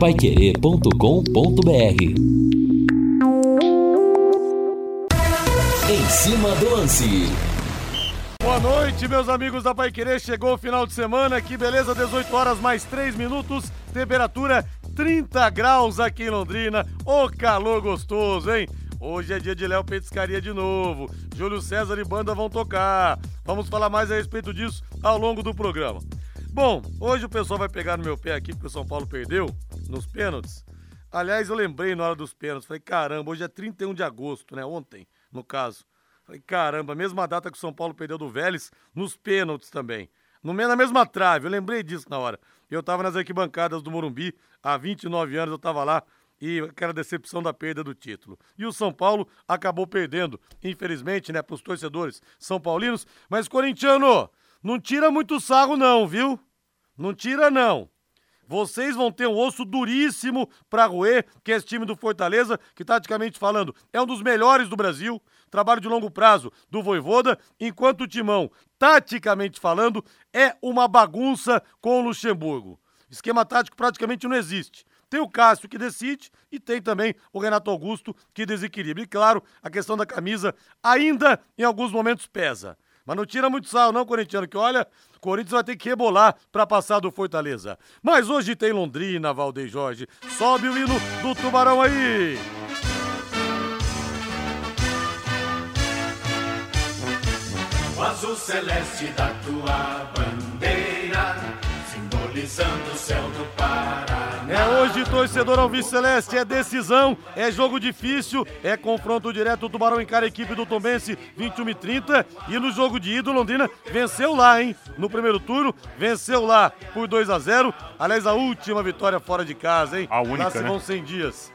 paiquerê.com.br Em cima do lance. Boa noite, meus amigos da Pai Querer. Chegou o final de semana, que beleza, 18 horas mais 3 minutos, temperatura 30 graus aqui em Londrina. Ô calor gostoso, hein? Hoje é dia de Léo Petiscaria de novo. Júlio César e banda vão tocar. Vamos falar mais a respeito disso ao longo do programa. Bom, hoje o pessoal vai pegar no meu pé aqui porque o São Paulo perdeu nos pênaltis. Aliás, eu lembrei na hora dos pênaltis. Falei, caramba, hoje é 31 de agosto, né? Ontem, no caso. Falei, caramba, mesma data que o São Paulo perdeu do Vélez, nos pênaltis também. No, na mesma trave, eu lembrei disso na hora. Eu tava nas arquibancadas do Morumbi, há 29 anos eu tava lá e aquela decepção da perda do título. E o São Paulo acabou perdendo, infelizmente, né, para os torcedores são paulinos. Mas, corintiano, não tira muito sarro não, viu? Não tira não. Vocês vão ter um osso duríssimo para roer, que é esse time do Fortaleza, que taticamente falando é um dos melhores do Brasil, trabalho de longo prazo do Voivoda, enquanto o Timão, taticamente falando, é uma bagunça com o Luxemburgo. Esquema tático praticamente não existe. Tem o Cássio que decide e tem também o Renato Augusto que desequilibra. E claro, a questão da camisa ainda em alguns momentos pesa. Mas não tira muito sal, não, corintiano, que olha, o Corinthians vai ter que rebolar para passar do Fortaleza. Mas hoje tem Londrina, Valdeir Jorge. Sobe o hino do Tubarão aí! O azul celeste da tua bandeira, simbolizando o céu do Paraná. Hoje, torcedor Alves Celeste, é decisão, é jogo difícil, é confronto direto, o Tubarão encara a equipe do Tombense 21 e 30 e no jogo de ida, Londrina venceu lá, hein? No primeiro turno, venceu lá por 2 a 0 aliás, a última vitória fora de casa, hein? A única, lá se né? vão 100 dias.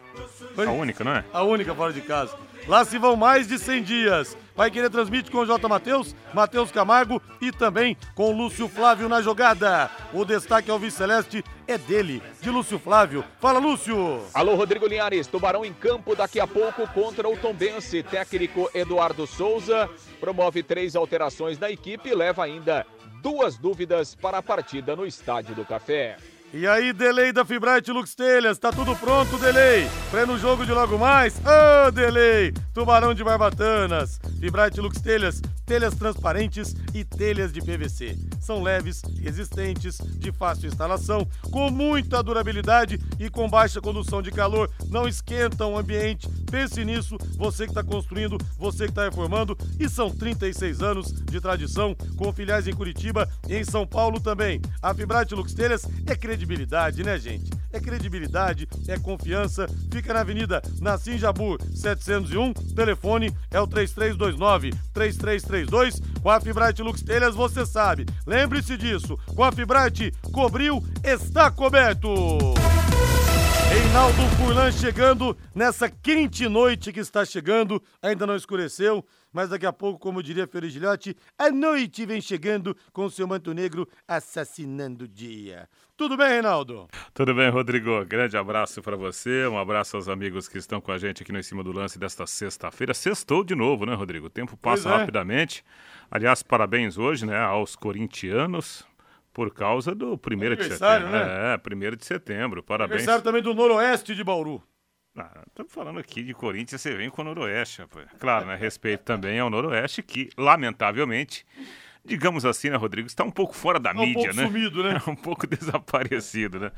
A única, não é? A única fora de casa. Lá se vão mais de 100 dias. Vai querer transmite com o J. Matheus, Matheus Camargo e também com o Lúcio Flávio na jogada. O destaque ao Vice-Celeste é dele, de Lúcio Flávio. Fala, Lúcio! Alô, Rodrigo Linhares. Tubarão em campo daqui a pouco contra o Tombense. Técnico Eduardo Souza promove três alterações na equipe e leva ainda duas dúvidas para a partida no Estádio do Café. E aí, delay da Fibrate Lux Telhas, tá tudo pronto, delay? Pré no jogo de logo mais? Ô, delay! Tubarão de Barbatanas. Fibrate Lux Telhas, telhas transparentes e telhas de PVC. São leves, resistentes, de fácil instalação, com muita durabilidade e com baixa condução de calor. Não esquentam o ambiente. Pense nisso, você que está construindo, você que está reformando. E são 36 anos de tradição, com filiais em Curitiba e em São Paulo também. A Fibrate Lux Telhas é credibilidade, né, gente? É credibilidade, é confiança. Fica na Avenida Nassim Jabur 701. Telefone é o 3329 3332. Com a Fibrate Lux Telhas você sabe. Lembre-se disso. Com a Fibrate, cobriu, está coberto. Reinaldo Furlan chegando nessa quente noite que está chegando. Ainda não escureceu, mas daqui a pouco, como diria Feliz Gilhote, a noite vem chegando com seu manto negro assassinando o dia. Tudo bem, Reinaldo? Tudo bem, Rodrigo? Grande abraço para você, um abraço aos amigos que estão com a gente aqui no Em Cima do Lance desta sexta-feira. Sextou de novo, né, Rodrigo? O tempo passa é. rapidamente. Aliás, parabéns hoje, né, aos corintianos por causa do primeiro de setembro. né? É, primeiro de setembro. Parabéns. Aniversário também do Noroeste de Bauru. Ah, Estamos falando aqui de Corinthians, você vem com o Noroeste, rapaz. Claro, né? Respeito também ao Noroeste, que, lamentavelmente, digamos assim, né, Rodrigo, está um pouco fora da um mídia, pouco né? sumido, né? um pouco desaparecido, né?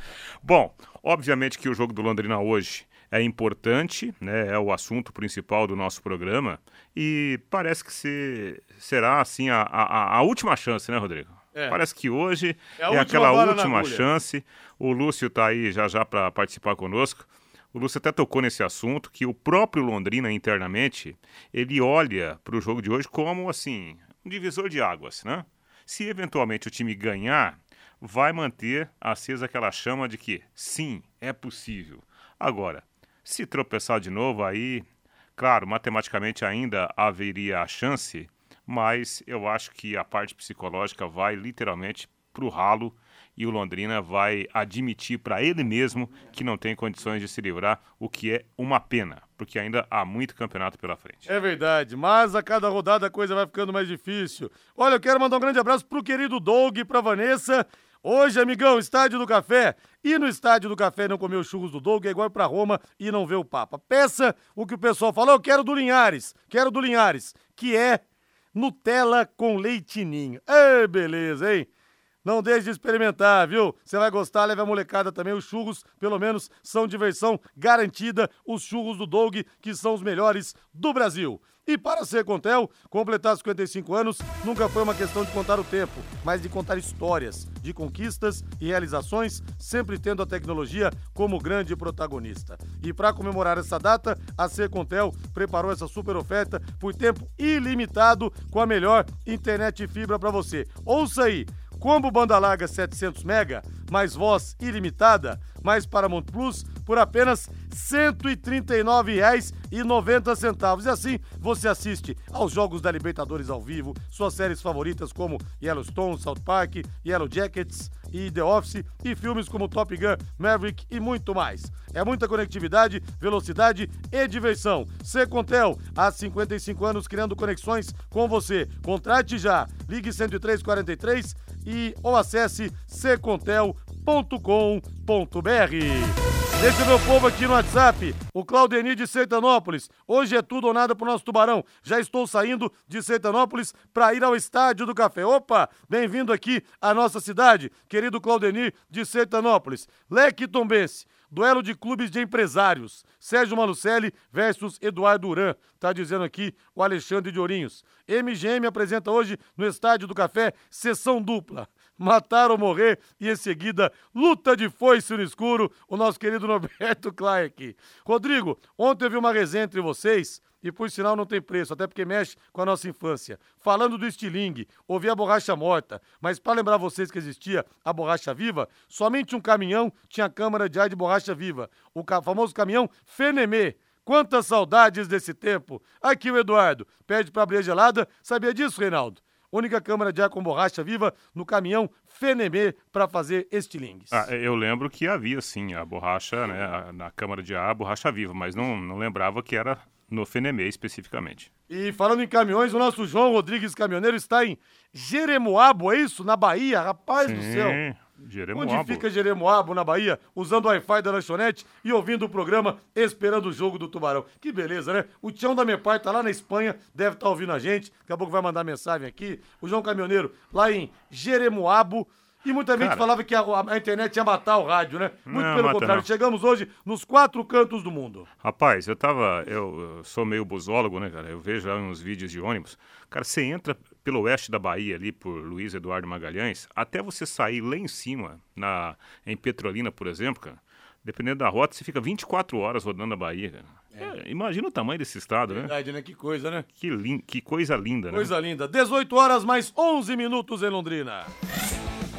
Bom, obviamente que o jogo do Londrina hoje é importante, né? É o assunto principal do nosso programa e parece que se, será, assim, a, a, a última chance, né, Rodrigo? É. Parece que hoje É é, última aquela última chance. O Lúcio está aí já já para participar conosco. O até tocou nesse assunto que o próprio Londrina internamente ele olha para o jogo de hoje como assim um divisor de águas, né? Se eventualmente o time ganhar, vai manter acesa aquela chama de que sim é possível. Agora, se tropeçar de novo aí, claro, matematicamente ainda haveria a chance, mas eu acho que a parte psicológica vai literalmente para o ralo e o Londrina vai admitir para ele mesmo que não tem condições de se livrar, o que é uma pena, porque ainda há muito campeonato pela frente. É verdade, mas a cada rodada a coisa vai ficando mais difícil. Olha, eu quero mandar um grande abraço pro querido Doug e pra Vanessa. Hoje, amigão, Estádio do Café. E no Estádio do Café não comer os churros do Doug é igual para Roma e não ver o Papa. Peça o que o pessoal falou, eu quero do Linhares, quero do Linhares, que é Nutella com leitinho. Ê, beleza, hein? Não deixe de experimentar, viu? Você vai gostar, leve a molecada também. Os churros, pelo menos, são diversão garantida. Os churros do Doug, que são os melhores do Brasil. E para ser Contel, completar 55 anos nunca foi uma questão de contar o tempo, mas de contar histórias, de conquistas e realizações, sempre tendo a tecnologia como grande protagonista. E para comemorar essa data, a Contel preparou essa super oferta por tempo ilimitado com a melhor internet fibra para você. Ouça aí! Combo banda larga 700 mega, mais voz ilimitada, mais Paramount Plus por apenas R$ 139,90. E assim você assiste aos jogos da Libertadores ao vivo, suas séries favoritas como Yellowstone, South Park, Yellow Jackets e The Office e filmes como Top Gun, Maverick e muito mais. É muita conectividade, velocidade e diversão. Secontel, há 55 anos criando conexões com você. Contrate já. Ligue 10343 e ou acesse secontel.com.br. Deixa meu povo aqui no WhatsApp, o Claudenir de Sertanópolis. Hoje é tudo ou nada pro nosso tubarão. Já estou saindo de Sertanópolis para ir ao Estádio do Café. Opa, bem-vindo aqui à nossa cidade, querido Claudenir de Sertanópolis. Leque Tombense. Duelo de clubes de empresários. Sérgio Malucelli versus Eduardo Duran. Tá dizendo aqui o Alexandre de Ourinhos. MGM apresenta hoje no Estádio do Café sessão dupla. Matar ou morrer e em seguida luta de foice no escuro. O nosso querido Norberto Clark. Rodrigo, ontem eu vi uma resenha entre vocês e por sinal não tem preço, até porque mexe com a nossa infância. Falando do estilingue, ouvi a borracha morta, mas para lembrar vocês que existia a borracha viva, somente um caminhão tinha câmara de ar de borracha viva, o famoso caminhão Fenemê. Quantas saudades desse tempo! Aqui o Eduardo, pede para abrir gelada, sabia disso, Reinaldo? Única câmara de ar com borracha viva no caminhão Fenemê para fazer estilingues. Ah, eu lembro que havia sim a borracha, né, na câmara de ar, a borracha viva, mas não, não lembrava que era no Fenemê especificamente. E falando em caminhões, o nosso João Rodrigues Caminhoneiro está em Jeremoabo, é isso? Na Bahia? Rapaz Sim, do céu. Jeremoabo. Onde fica Jeremoabo, na Bahia, usando o Wi-Fi da lanchonete e ouvindo o programa, esperando o jogo do Tubarão. Que beleza, né? O Tião da Mepar tá lá na Espanha, deve estar tá ouvindo a gente, daqui a pouco vai mandar mensagem aqui. O João Caminhoneiro, lá em Jeremoabo, e muita gente Cara. falava que a, a internet ia matar o rádio, né? Muito Não, pelo contrário, não. chegamos hoje nos quatro cantos do mundo. Rapaz, eu tava. Eu, eu sou meio busólogo, né, cara? Eu vejo lá uns vídeos de ônibus. Cara, você entra pelo oeste da Bahia, ali por Luiz Eduardo Magalhães, até você sair lá em cima, na, em Petrolina, por exemplo, cara. Dependendo da rota, você fica 24 horas rodando a Bahia, cara. É, imagina o tamanho desse estado, né? Verdade, né? Que coisa, né? Que, que coisa linda, né? Coisa linda. 18 horas mais 11 minutos em Londrina.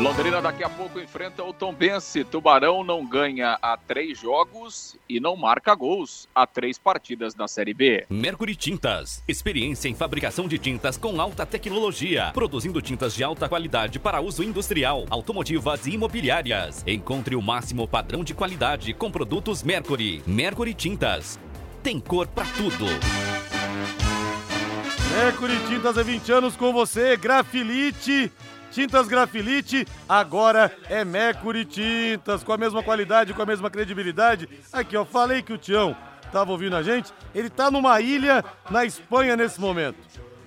Londrina daqui a pouco enfrenta o Tombense. Tubarão não ganha há três jogos e não marca gols há três partidas na Série B. Mercury Tintas. Experiência em fabricação de tintas com alta tecnologia. Produzindo tintas de alta qualidade para uso industrial, automotivas e imobiliárias. Encontre o máximo padrão de qualidade com produtos Mercury. Mercury Tintas. Tem cor pra tudo. Mercury Tintas há 20 anos com você. Grafilite. Tintas Grafilite, agora é Mercury Tintas, com a mesma qualidade, com a mesma credibilidade. Aqui, ó, falei que o Tião tava ouvindo a gente, ele tá numa ilha na Espanha nesse momento.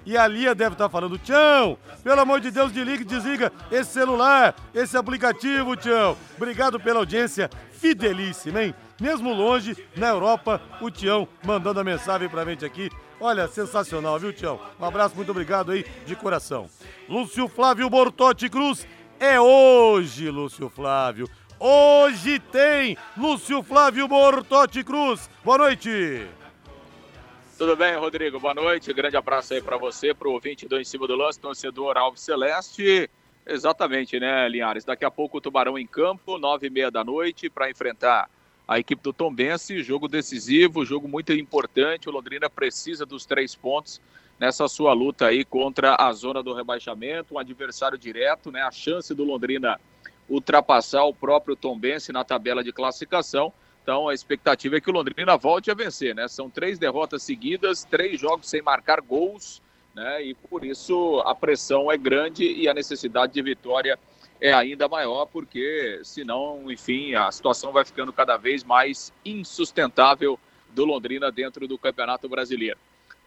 E a Lia deve estar falando, Tião, pelo amor de Deus, desliga desliga esse celular, esse aplicativo, Tião. Obrigado pela audiência fidelíssima, hein? Mesmo longe, na Europa, o Tião mandando a mensagem pra gente aqui. Olha, sensacional, viu, Tião? Um abraço, muito obrigado aí, de coração. Lúcio Flávio Bortotti Cruz, é hoje, Lúcio Flávio. Hoje tem Lúcio Flávio Bortotti Cruz. Boa noite. Tudo bem, Rodrigo? Boa noite. Grande abraço aí para você, para o ouvinte do Em Cima do Lance, torcedor Alves Celeste. Exatamente, né, Linhares? Daqui a pouco o Tubarão em campo, nove e meia da noite, para enfrentar a equipe do Tombense. Jogo decisivo, jogo muito importante. O Londrina precisa dos três pontos nessa sua luta aí contra a zona do rebaixamento. Um adversário direto, né? A chance do Londrina ultrapassar o próprio Tombense na tabela de classificação. Então a expectativa é que o Londrina volte a vencer, né? São três derrotas seguidas, três jogos sem marcar gols, né? E por isso a pressão é grande e a necessidade de vitória é ainda maior, porque senão, enfim, a situação vai ficando cada vez mais insustentável do Londrina dentro do Campeonato Brasileiro.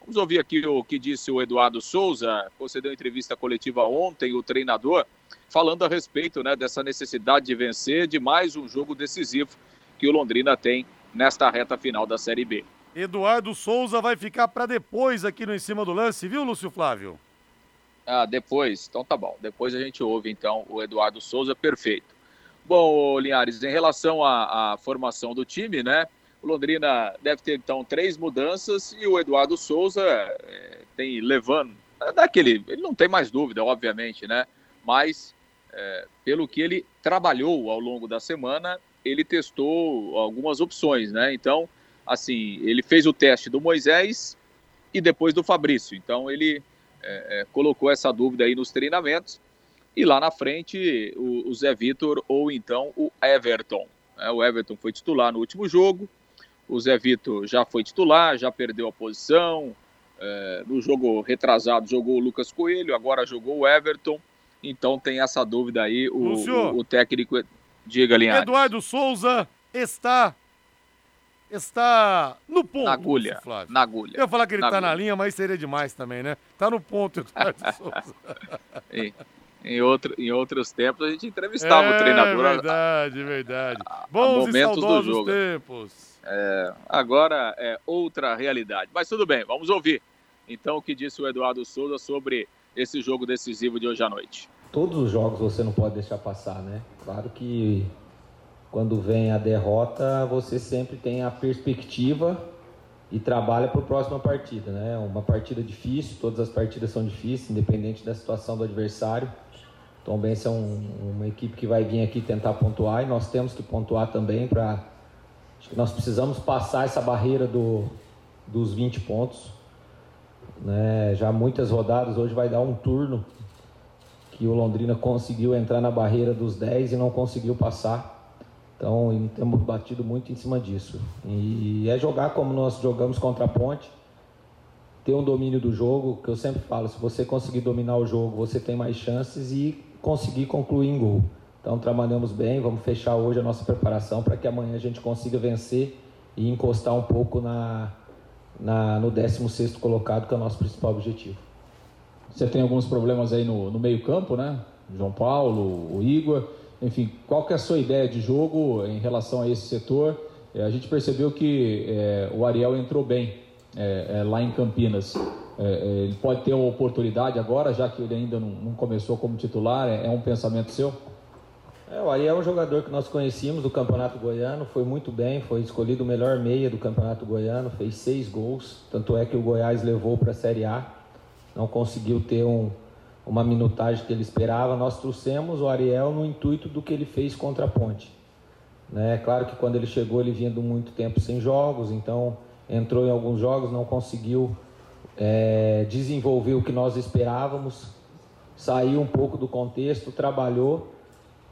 Vamos ouvir aqui o que disse o Eduardo Souza, concedeu entrevista coletiva ontem, o treinador, falando a respeito né, dessa necessidade de vencer de mais um jogo decisivo que o Londrina tem nesta reta final da Série B. Eduardo Souza vai ficar para depois aqui no Em Cima do Lance, viu, Lúcio Flávio? Ah, depois? Então tá bom. Depois a gente ouve, então, o Eduardo Souza, perfeito. Bom, Linhares, em relação à, à formação do time, né? O Londrina deve ter, então, três mudanças e o Eduardo Souza é, tem levando. É daquele. Ele não tem mais dúvida, obviamente, né? Mas, é, pelo que ele trabalhou ao longo da semana, ele testou algumas opções, né? Então, assim, ele fez o teste do Moisés e depois do Fabrício. Então, ele é, é, colocou essa dúvida aí nos treinamentos. E lá na frente, o, o Zé Vitor ou então o Everton. É, o Everton foi titular no último jogo. O Zé Vitor já foi titular, já perdeu a posição. É, no jogo retrasado jogou o Lucas Coelho, agora jogou o Everton. Então tem essa dúvida aí. O, o, o técnico Diga, Linhares. Eduardo Souza está está no ponto. Na agulha. Flávio. Na agulha. Eu ia falar que ele na está agulha. na linha, mas seria demais também, né? Tá no ponto, Eduardo Souza. em, em, outro, em outros tempos a gente entrevistava é, o treinador. Verdade, verdade. a Bons e momentos do jogo. tempos. É, agora é outra realidade. Mas tudo bem, vamos ouvir. Então o que disse o Eduardo Souza sobre esse jogo decisivo de hoje à noite. Todos os jogos você não pode deixar passar, né? Claro que quando vem a derrota, você sempre tem a perspectiva e trabalha para a próxima partida, né? Uma partida difícil, todas as partidas são difíceis, independente da situação do adversário. Tom Benz é um, uma equipe que vai vir aqui tentar pontuar e nós temos que pontuar também para. Acho que nós precisamos passar essa barreira do, dos 20 pontos. Né? Já muitas rodadas, hoje vai dar um turno que o Londrina conseguiu entrar na barreira dos 10 e não conseguiu passar. Então, temos batido muito em cima disso. E é jogar como nós jogamos contra a Ponte, ter um domínio do jogo, que eu sempre falo, se você conseguir dominar o jogo, você tem mais chances e conseguir concluir em gol. Então, trabalhamos bem, vamos fechar hoje a nossa preparação para que amanhã a gente consiga vencer e encostar um pouco na, na, no 16º colocado, que é o nosso principal objetivo. Você tem alguns problemas aí no, no meio-campo, né? João Paulo, o Igor. Enfim, qual que é a sua ideia de jogo em relação a esse setor? É, a gente percebeu que é, o Ariel entrou bem é, lá em Campinas. ele pode ter uma oportunidade agora, já que ele ainda não, não começou como titular. É, um pensamento seu? É, o Ariel é um jogador que nós conhecíamos do Campeonato Goiano, foi muito bem, foi escolhido o melhor meia do Campeonato Goiano, fez seis gols, tanto é que o Goiás levou para a Série A não conseguiu ter um, uma minutagem que ele esperava. Nós trouxemos o Ariel no intuito do que ele fez contra a Ponte. Né? Claro que quando ele chegou, ele vinha de muito tempo sem jogos, então entrou em alguns jogos, não conseguiu é, desenvolver o que nós esperávamos, saiu um pouco do contexto, trabalhou,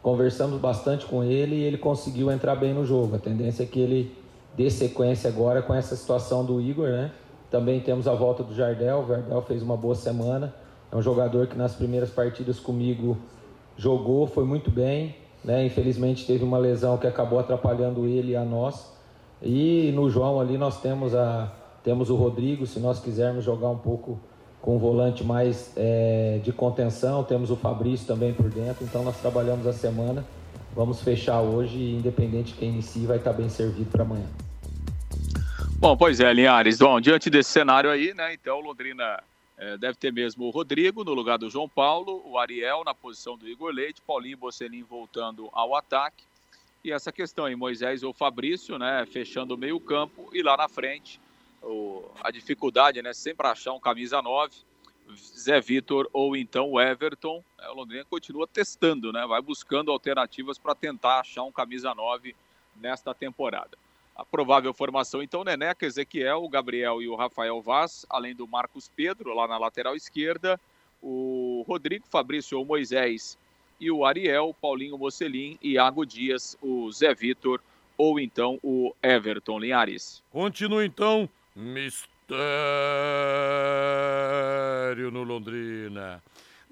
conversamos bastante com ele e ele conseguiu entrar bem no jogo. A tendência é que ele dê sequência agora com essa situação do Igor, né? Também temos a volta do Jardel. O Jardel fez uma boa semana. É um jogador que nas primeiras partidas comigo jogou, foi muito bem. Né? Infelizmente teve uma lesão que acabou atrapalhando ele e a nós. E no João ali nós temos, a, temos o Rodrigo, se nós quisermos jogar um pouco com um volante mais é, de contenção. Temos o Fabrício também por dentro. Então nós trabalhamos a semana. Vamos fechar hoje e independente de quem inicie vai estar bem servido para amanhã. Bom, pois é, Linhares. Bom, diante desse cenário aí, né? Então, Londrina é, deve ter mesmo o Rodrigo no lugar do João Paulo, o Ariel na posição do Igor Leite, Paulinho Bocelin voltando ao ataque. E essa questão aí, Moisés ou Fabrício, né? Fechando o meio-campo e lá na frente, o, a dificuldade, né? Sempre achar um camisa 9, Zé Vitor ou então o Everton. É, o Londrina continua testando, né? Vai buscando alternativas para tentar achar um camisa 9 nesta temporada. A provável formação, então, Neneca, Ezequiel, o Gabriel e o Rafael Vaz, além do Marcos Pedro, lá na lateral esquerda, o Rodrigo, Fabrício ou Moisés e o Ariel, Paulinho Mocelin, Iago Dias, o Zé Vitor ou então o Everton Linhares. Continua então, mistério no Londrina.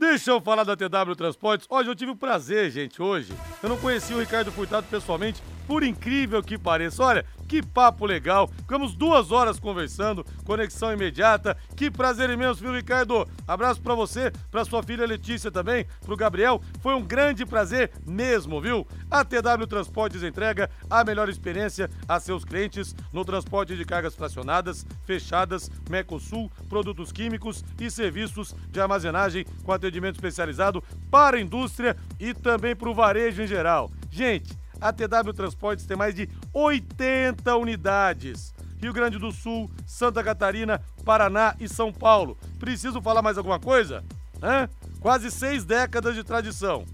Deixa eu falar da TW Transportes. Hoje eu tive o prazer, gente, hoje. Eu não conheci o Ricardo Furtado pessoalmente, por incrível que pareça. Olha, que papo legal. Ficamos duas horas conversando, conexão imediata. Que prazer imenso, viu, Ricardo? Abraço para você, para sua filha Letícia também, pro Gabriel. Foi um grande prazer mesmo, viu? A TW Transportes entrega a melhor experiência a seus clientes no transporte de cargas fracionadas, fechadas, Mercosul, produtos químicos e serviços de armazenagem com atendimento especializado para a indústria e também para o varejo em geral. Gente, a TW Transportes tem mais de 80 unidades. Rio Grande do Sul, Santa Catarina, Paraná e São Paulo. Preciso falar mais alguma coisa? Hã? Quase seis décadas de tradição.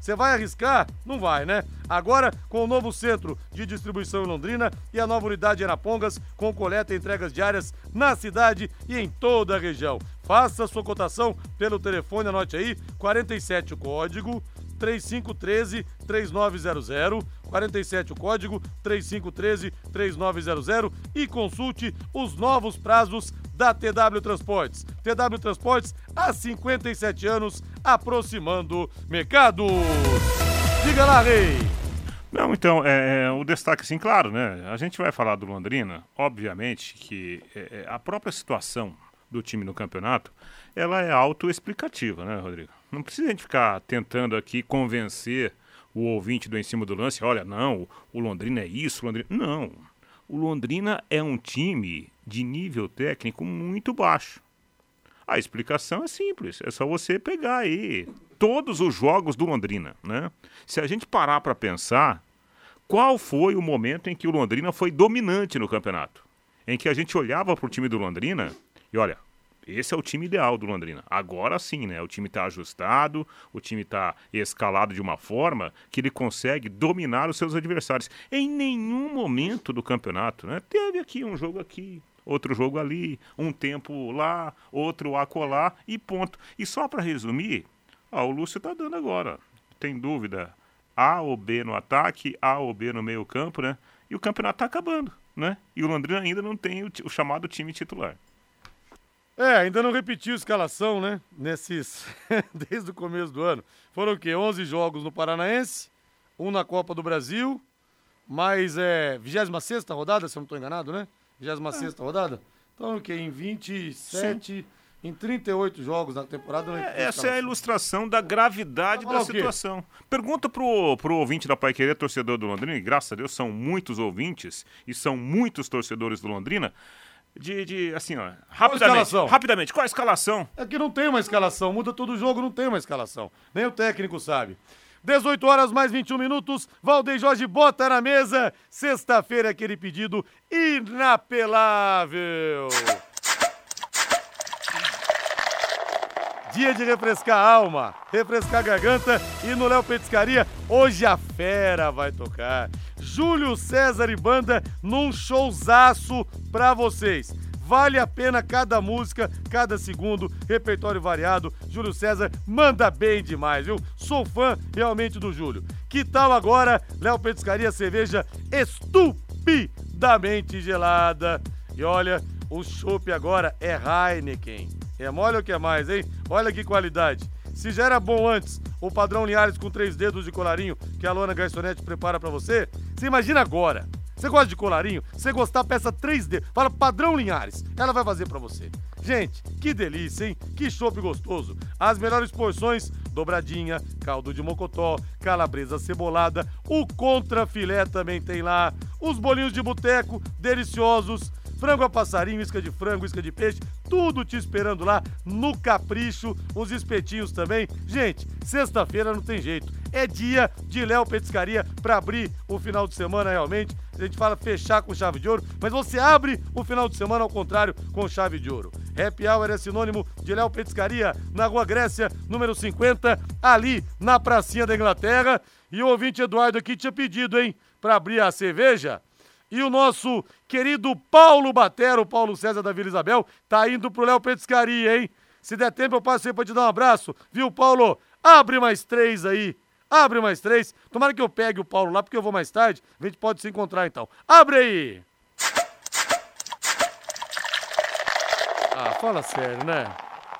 Você vai arriscar? Não vai, né? Agora, com o novo centro de distribuição em Londrina e a nova unidade em Arapongas, com coleta e entregas diárias na cidade e em toda a região. Faça sua cotação pelo telefone, anote aí, 47 o código 3513 3900, 47 o código 3513 3900 e consulte os novos prazos da TW Transportes. TW Transportes há 57 anos aproximando mercados. Diga lá, Rei. Não, então, é, é, o destaque, sim, claro, né? A gente vai falar do Londrina, obviamente que é, é a própria situação do time no campeonato, ela é autoexplicativa, né, Rodrigo? Não precisa a gente ficar tentando aqui convencer o ouvinte do em cima do lance, olha, não, o Londrina é isso, o Londrina... Não, o Londrina é um time de nível técnico muito baixo. A explicação é simples, é só você pegar aí todos os jogos do Londrina, né? Se a gente parar para pensar, qual foi o momento em que o Londrina foi dominante no campeonato? Em que a gente olhava para o time do Londrina e olha, esse é o time ideal do Londrina. Agora sim, né? O time está ajustado, o time está escalado de uma forma que ele consegue dominar os seus adversários. Em nenhum momento do campeonato, né? Teve aqui um jogo aqui, outro jogo ali, um tempo lá, outro acolá e ponto. E só para resumir, ó, o Lúcio está dando agora. Tem dúvida? A ou B no ataque, A ou B no meio campo, né? E o campeonato está acabando, né? E o Londrina ainda não tem o, o chamado time titular. É, ainda não repetiu a escalação, né? Nesses. desde o começo do ano. Foram o quê? 11 jogos no Paranaense, um na Copa do Brasil, mais é. 26 rodada, se eu não estou enganado, né? 26 é. rodada? Então o quê? Em 27. Sim. Em 38 jogos na temporada. É, essa é a ilustração da gravidade da situação. Pergunta pro, pro ouvinte da Pai Querer, torcedor do Londrina, e graças a Deus são muitos ouvintes e são muitos torcedores do Londrina de, de assim, ó, rapidamente, qual rapidamente, qual a escalação? É que não tem uma escalação, muda todo o jogo, não tem uma escalação. Nem o técnico sabe. 18 horas mais 21 minutos, Valdeir Jorge bota na mesa. Sexta-feira aquele pedido inapelável. Dia de refrescar a alma, refrescar a garganta e no Léo Petiscaria, hoje a fera vai tocar. Júlio César e banda num showzaço pra vocês. Vale a pena cada música, cada segundo, repertório variado. Júlio César manda bem demais, viu? Sou fã realmente do Júlio. Que tal agora, Léo Petiscaria cerveja estupidamente gelada. E olha, o chopp agora é Heineken. É mole ou que é mais, hein? Olha que qualidade. Se já era bom antes o padrão Linhares com três dedos de colarinho que a Lona Garçonete prepara para você, você imagina agora. Você gosta de colarinho? Você gostar, peça 3D. Fala padrão Linhares. Ela vai fazer para você. Gente, que delícia, hein? Que chopp gostoso. As melhores porções, dobradinha, caldo de mocotó, calabresa cebolada, o contra filé também tem lá. Os bolinhos de boteco, deliciosos frango a passarinho, isca de frango, isca de peixe, tudo te esperando lá no Capricho, os espetinhos também. Gente, sexta-feira não tem jeito. É dia de Léo Petiscaria para abrir o final de semana realmente. A gente fala fechar com chave de ouro, mas você abre o final de semana ao contrário com chave de ouro. Happy Hour é sinônimo de Léo Petiscaria na Rua Grécia, número 50, ali na pracinha da Inglaterra. E o ouvinte Eduardo aqui tinha pedido, hein, para abrir a cerveja e o nosso querido Paulo Batero, Paulo César da Vila Isabel, tá indo pro Léo Petiscaria, hein? Se der tempo, eu passo aí pra te dar um abraço. Viu, Paulo? Abre mais três aí. Abre mais três. Tomara que eu pegue o Paulo lá, porque eu vou mais tarde. A gente pode se encontrar então. Abre aí. Ah, fala sério, né?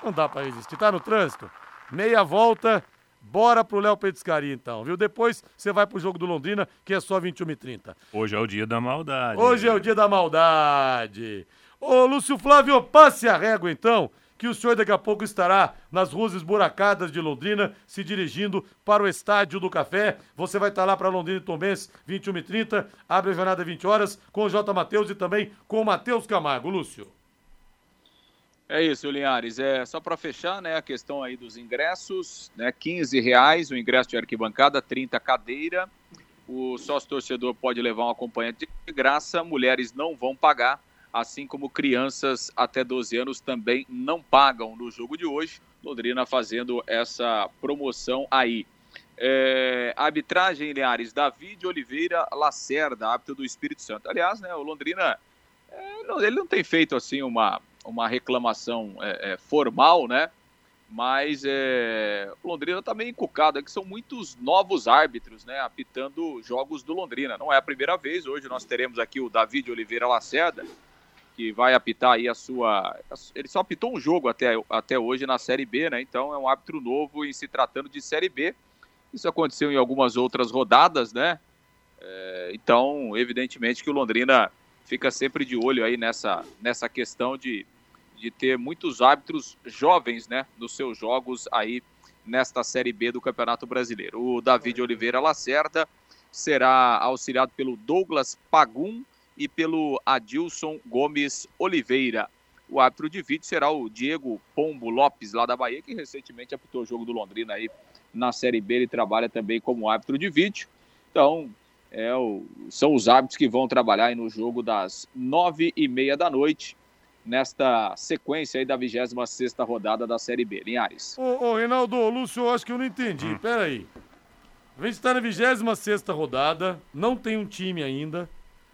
Não dá pra resistir. Tá no trânsito? Meia volta. Bora pro Léo Petiscaria então, viu? Depois você vai pro jogo do Londrina, que é só 21h30. Hoje é o dia da maldade. Hoje é o dia da maldade. Ô, Lúcio Flávio, passe a régua então, que o senhor daqui a pouco estará nas ruas esburacadas de Londrina, se dirigindo para o Estádio do Café. Você vai estar lá para Londrina e Tombense, 21h30, abre a jornada 20 horas, com o J. Matheus e também com o Matheus Camargo. Lúcio. É isso, Linhares. É só para fechar, né, a questão aí dos ingressos, né, 15 reais o ingresso de arquibancada, 30 cadeira. O sócio torcedor pode levar um acompanhante de graça. Mulheres não vão pagar, assim como crianças até 12 anos também não pagam no jogo de hoje. Londrina fazendo essa promoção aí. É, arbitragem, Linhares, David Oliveira Lacerda, árbitro do Espírito Santo. Aliás, né, o Londrina, é, ele não tem feito assim uma uma reclamação é, é, formal, né? Mas é, Londrina está meio encucado, é que são muitos novos árbitros, né? Apitando jogos do Londrina. Não é a primeira vez, hoje nós teremos aqui o David Oliveira Lacerda, que vai apitar aí a sua. Ele só apitou um jogo até, até hoje na Série B, né? Então é um árbitro novo em se tratando de Série B. Isso aconteceu em algumas outras rodadas, né? É, então, evidentemente que o Londrina fica sempre de olho aí nessa, nessa questão de, de ter muitos árbitros jovens, né, nos seus jogos aí nesta Série B do Campeonato Brasileiro. O David Oliveira Lacerda será auxiliado pelo Douglas Pagum e pelo Adilson Gomes Oliveira. O árbitro de vídeo será o Diego Pombo Lopes, lá da Bahia, que recentemente apitou o jogo do Londrina aí na Série B. Ele trabalha também como árbitro de vídeo. Então, é o, são os árbitros que vão trabalhar no jogo das nove e meia da noite, nesta sequência aí da 26 rodada da Série B. Linhares. Ô, ô Reinaldo, Lúcio, eu acho que eu não entendi. Hum. Pera aí. A gente está na 26 rodada, não tem um time ainda,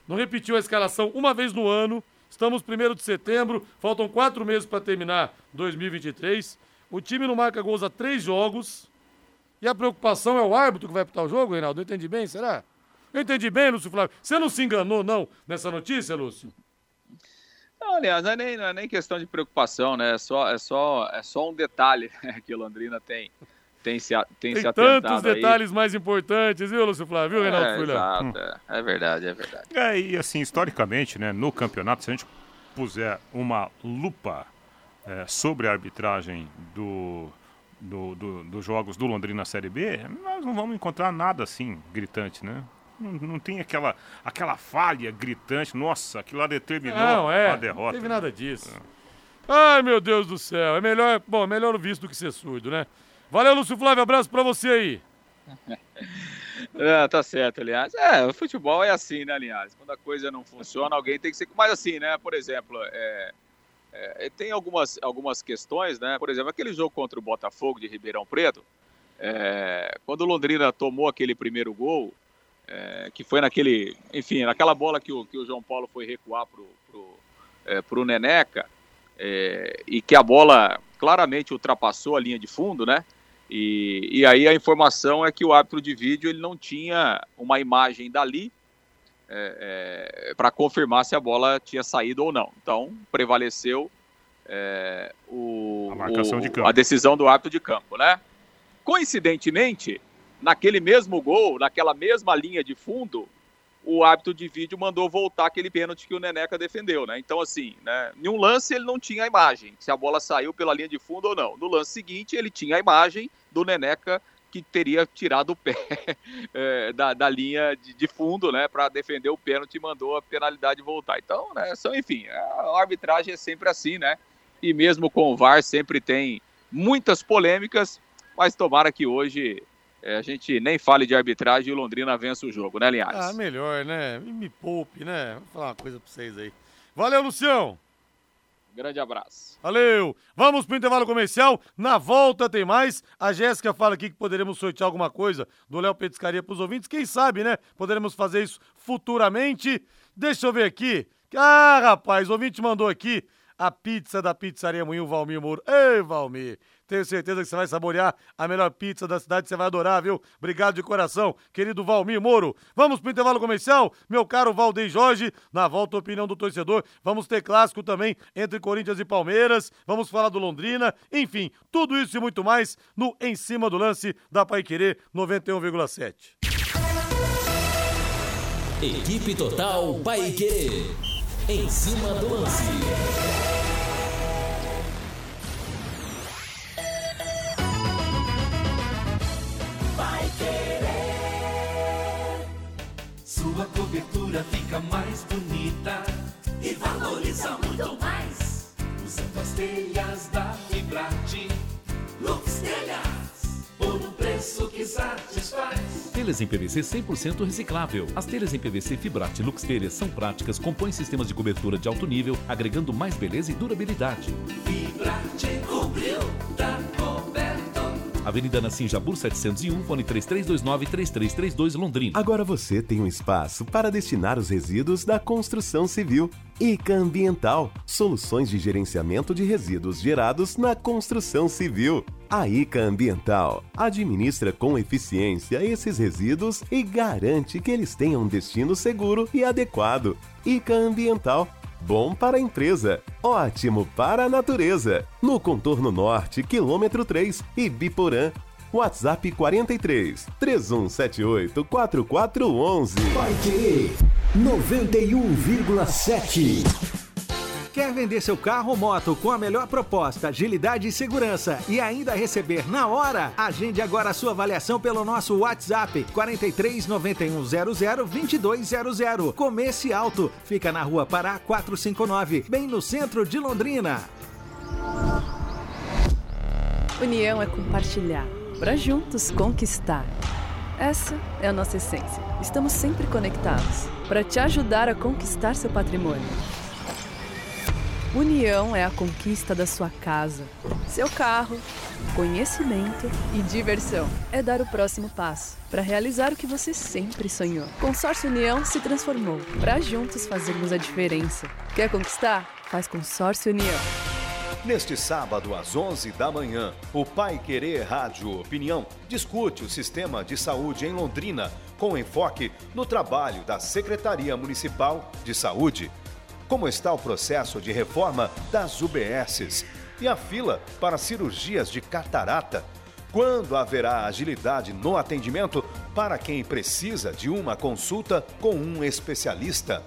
não repetiu a escalação uma vez no ano, estamos primeiro de setembro, faltam quatro meses para terminar 2023. O time não marca gols a três jogos. E a preocupação é o árbitro que vai apitar o jogo, Reinaldo? Eu entendi bem, será? Eu entendi bem, Lúcio Flávio. Você não se enganou, não, nessa notícia, Lúcio? Não, aliás, não é nem, não é nem questão de preocupação, né? É só, é só, é só um detalhe que o Londrina tem, tem se, tem, tem se atentado tantos detalhes mais importantes, viu, Lúcio Flávio? Viu, Reinaldo é, Exato, é, é verdade, é verdade. É, e assim, historicamente, né, no campeonato, se a gente puser uma lupa é, sobre a arbitragem do, do, do, dos jogos do Londrina Série B, nós não vamos encontrar nada assim gritante, né? Não, não tem aquela, aquela falha gritante, nossa, aquilo lá determinou não, é, a derrota. Não teve nada disso. É. Ai, meu Deus do céu. É melhor, bom, é melhor visto do que ser surdo, né? Valeu, Lúcio Flávio, abraço pra você aí. É, tá certo, aliás. É, o futebol é assim, né, aliás? Quando a coisa não funciona, alguém tem que ser. Mas assim, né? Por exemplo, é, é, tem algumas, algumas questões, né? Por exemplo, aquele jogo contra o Botafogo de Ribeirão Preto, é, quando o Londrina tomou aquele primeiro gol, é, que foi naquele, enfim, naquela bola que o, que o João Paulo foi recuar pro, pro, é, pro Neneca, é, e que a bola claramente ultrapassou a linha de fundo, né? E, e aí a informação é que o árbitro de vídeo ele não tinha uma imagem dali é, é, para confirmar se a bola tinha saído ou não. Então prevaleceu é, o, a, o, a decisão do árbitro de campo, né? Coincidentemente, naquele mesmo gol, naquela mesma linha de fundo, o hábito de vídeo mandou voltar aquele pênalti que o Neneca defendeu, né? Então, assim, né? Em um lance ele não tinha a imagem, se a bola saiu pela linha de fundo ou não. No lance seguinte, ele tinha a imagem do Neneca que teria tirado o pé é, da, da, linha de, de fundo, né? Para defender o pênalti e mandou a penalidade voltar. Então, né? São, enfim, a arbitragem é sempre assim, né? E mesmo com o VAR sempre tem muitas polêmicas, mas tomara que hoje a gente nem fale de arbitragem e o Londrina vence o jogo, né, Linhares? Ah, melhor, né? Me poupe, né? Vou falar uma coisa pra vocês aí. Valeu, Lucião! Grande abraço. Valeu! Vamos pro intervalo comercial. Na volta tem mais. A Jéssica fala aqui que poderemos sortear alguma coisa do Léo Petiscaria pros ouvintes. Quem sabe, né? Poderemos fazer isso futuramente. Deixa eu ver aqui. Ah, rapaz, o ouvinte mandou aqui a pizza da Pizzaria Moinho Valmir Moro. Ei, Valmir! Tenho certeza que você vai saborear a melhor pizza da cidade, você vai adorar, viu? Obrigado de coração, querido Valmir Moro. Vamos pro intervalo comercial, meu caro Valdeir Jorge. Na volta, opinião do torcedor. Vamos ter clássico também entre Corinthians e Palmeiras. Vamos falar do Londrina. Enfim, tudo isso e muito mais no Em Cima do Lance da Paiquerê 91,7. Equipe Total Paique. Em cima do lance. Sua cobertura fica mais bonita e valoriza muito mais. Usando as telhas da Fibrate, Lux Telhas, por um preço que satisfaz. Telhas em PVC 100% reciclável. As telhas em PVC Fibrate Lux Telhas são práticas, compõem sistemas de cobertura de alto nível, agregando mais beleza e durabilidade. Fibrate cobriu, tá coberto. Avenida Nassim Jabur 701, fone 3329-3332 Londrina. Agora você tem um espaço para destinar os resíduos da construção civil. ICA Ambiental, soluções de gerenciamento de resíduos gerados na construção civil. A ICA Ambiental administra com eficiência esses resíduos e garante que eles tenham um destino seguro e adequado. ICA Ambiental Bom para a empresa, ótimo para a natureza. No contorno norte, quilômetro 3, Ibiporã. WhatsApp 43 3178 4411. Vai querer 91,7. Vender seu carro ou moto com a melhor proposta, agilidade e segurança e ainda receber na hora? Agende agora a sua avaliação pelo nosso WhatsApp 43 9100 2200. Comece Alto, fica na rua Pará 459, bem no centro de Londrina. União é compartilhar, para juntos conquistar. Essa é a nossa essência. Estamos sempre conectados para te ajudar a conquistar seu patrimônio. União é a conquista da sua casa, seu carro, conhecimento e diversão. É dar o próximo passo para realizar o que você sempre sonhou. Consórcio União se transformou para juntos fazermos a diferença. Quer conquistar? Faz Consórcio União. Neste sábado, às 11 da manhã, o Pai Querer Rádio Opinião discute o sistema de saúde em Londrina, com enfoque no trabalho da Secretaria Municipal de Saúde. Como está o processo de reforma das UBSs e a fila para cirurgias de catarata? Quando haverá agilidade no atendimento para quem precisa de uma consulta com um especialista?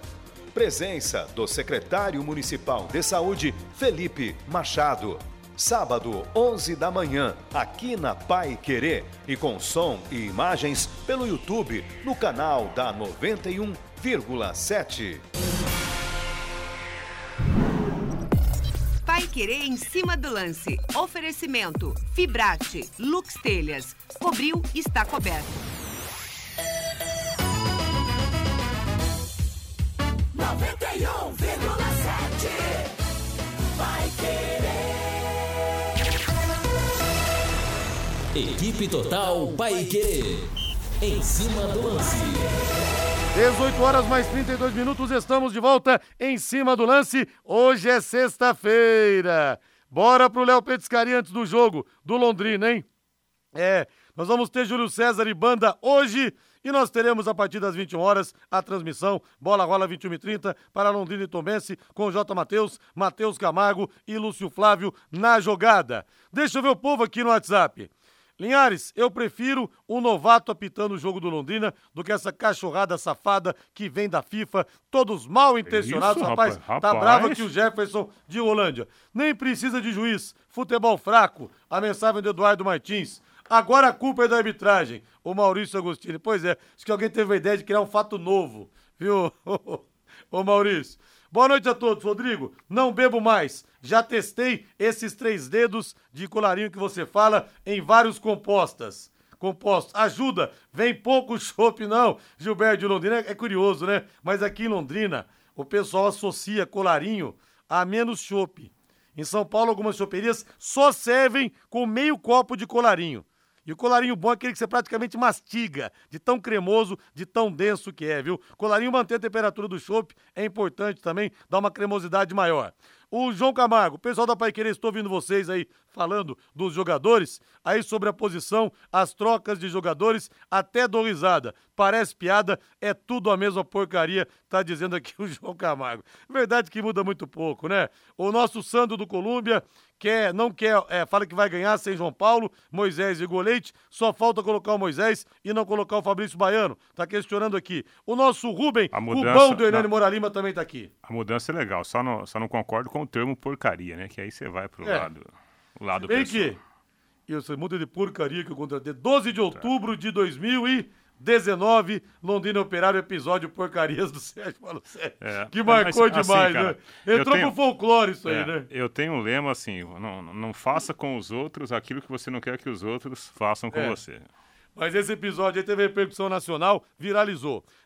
Presença do secretário municipal de saúde, Felipe Machado. Sábado, 11 da manhã, aqui na Pai Querer e com som e imagens pelo YouTube no canal da 91,7. Vai querer em cima do lance. Oferecimento: Fibrate, Lux Telhas. Cobriu, está coberto. 91,7 Vai querer. Equipe Total Paique. Em cima do lance. 18 horas mais 32 minutos, estamos de volta em cima do lance. Hoje é sexta-feira. Bora pro Léo Petiscari antes do jogo do Londrina, hein? É, nós vamos ter Júlio César e banda hoje e nós teremos a partir das 21 horas a transmissão Bola Rola 21 e 30 para Londrina e Tombense com J. Matheus, Matheus Camargo e Lúcio Flávio na jogada. Deixa eu ver o povo aqui no WhatsApp. Linhares, eu prefiro um novato apitando o jogo do Londrina do que essa cachorrada safada que vem da FIFA, todos mal intencionados. Isso, rapaz, rapaz, tá bravo aqui o Jefferson de Holândia. Nem precisa de juiz, futebol fraco. A mensagem do Eduardo Martins. Agora a culpa é da arbitragem. O Maurício Agostini. Pois é, acho que alguém teve a ideia de criar um fato novo, viu? Ô Maurício. Boa noite a todos, Rodrigo. Não bebo mais. Já testei esses três dedos de colarinho que você fala em vários compostas. Compostos. Ajuda. Vem pouco chopp, não. Gilberto de Londrina é curioso, né? Mas aqui em Londrina, o pessoal associa colarinho a menos chopp. Em São Paulo, algumas choperias só servem com meio copo de colarinho. E o colarinho bom é aquele que você praticamente mastiga, de tão cremoso, de tão denso que é, viu? Colarinho manter a temperatura do chopp é importante também, dá uma cremosidade maior. O João Camargo, o pessoal da Pai Querer, estou ouvindo vocês aí falando dos jogadores, aí sobre a posição, as trocas de jogadores, até dou risada. Parece piada, é tudo a mesma porcaria, tá dizendo aqui o João Camargo. Verdade que muda muito pouco, né? O nosso Sandro do Colômbia quer, não quer, é, fala que vai ganhar sem João Paulo, Moisés e Goleite, só falta colocar o Moisés e não colocar o Fabrício Baiano. Tá questionando aqui. O nosso Rubem, mudança- Rubão do Hernani. Moralima também tá aqui. A mudança é legal, só não, só não concordo com o termo porcaria, né? Que aí você vai pro É. lado, o lado Bem pessoal. que, e você muda de porcaria que eu contratei. 12 de outubro de 2019, Londrina Operário, episódio Porcarias do Sérgio Malucelli. É. Que É, marcou mas, assim, demais, cara, né? Entrou tenho- pro folclore isso aí, É, né? Eu tenho um lema assim: não, não faça com os outros aquilo que você não quer que os outros façam com É. você. Mas esse episódio aí teve repercussão nacional, viralizou.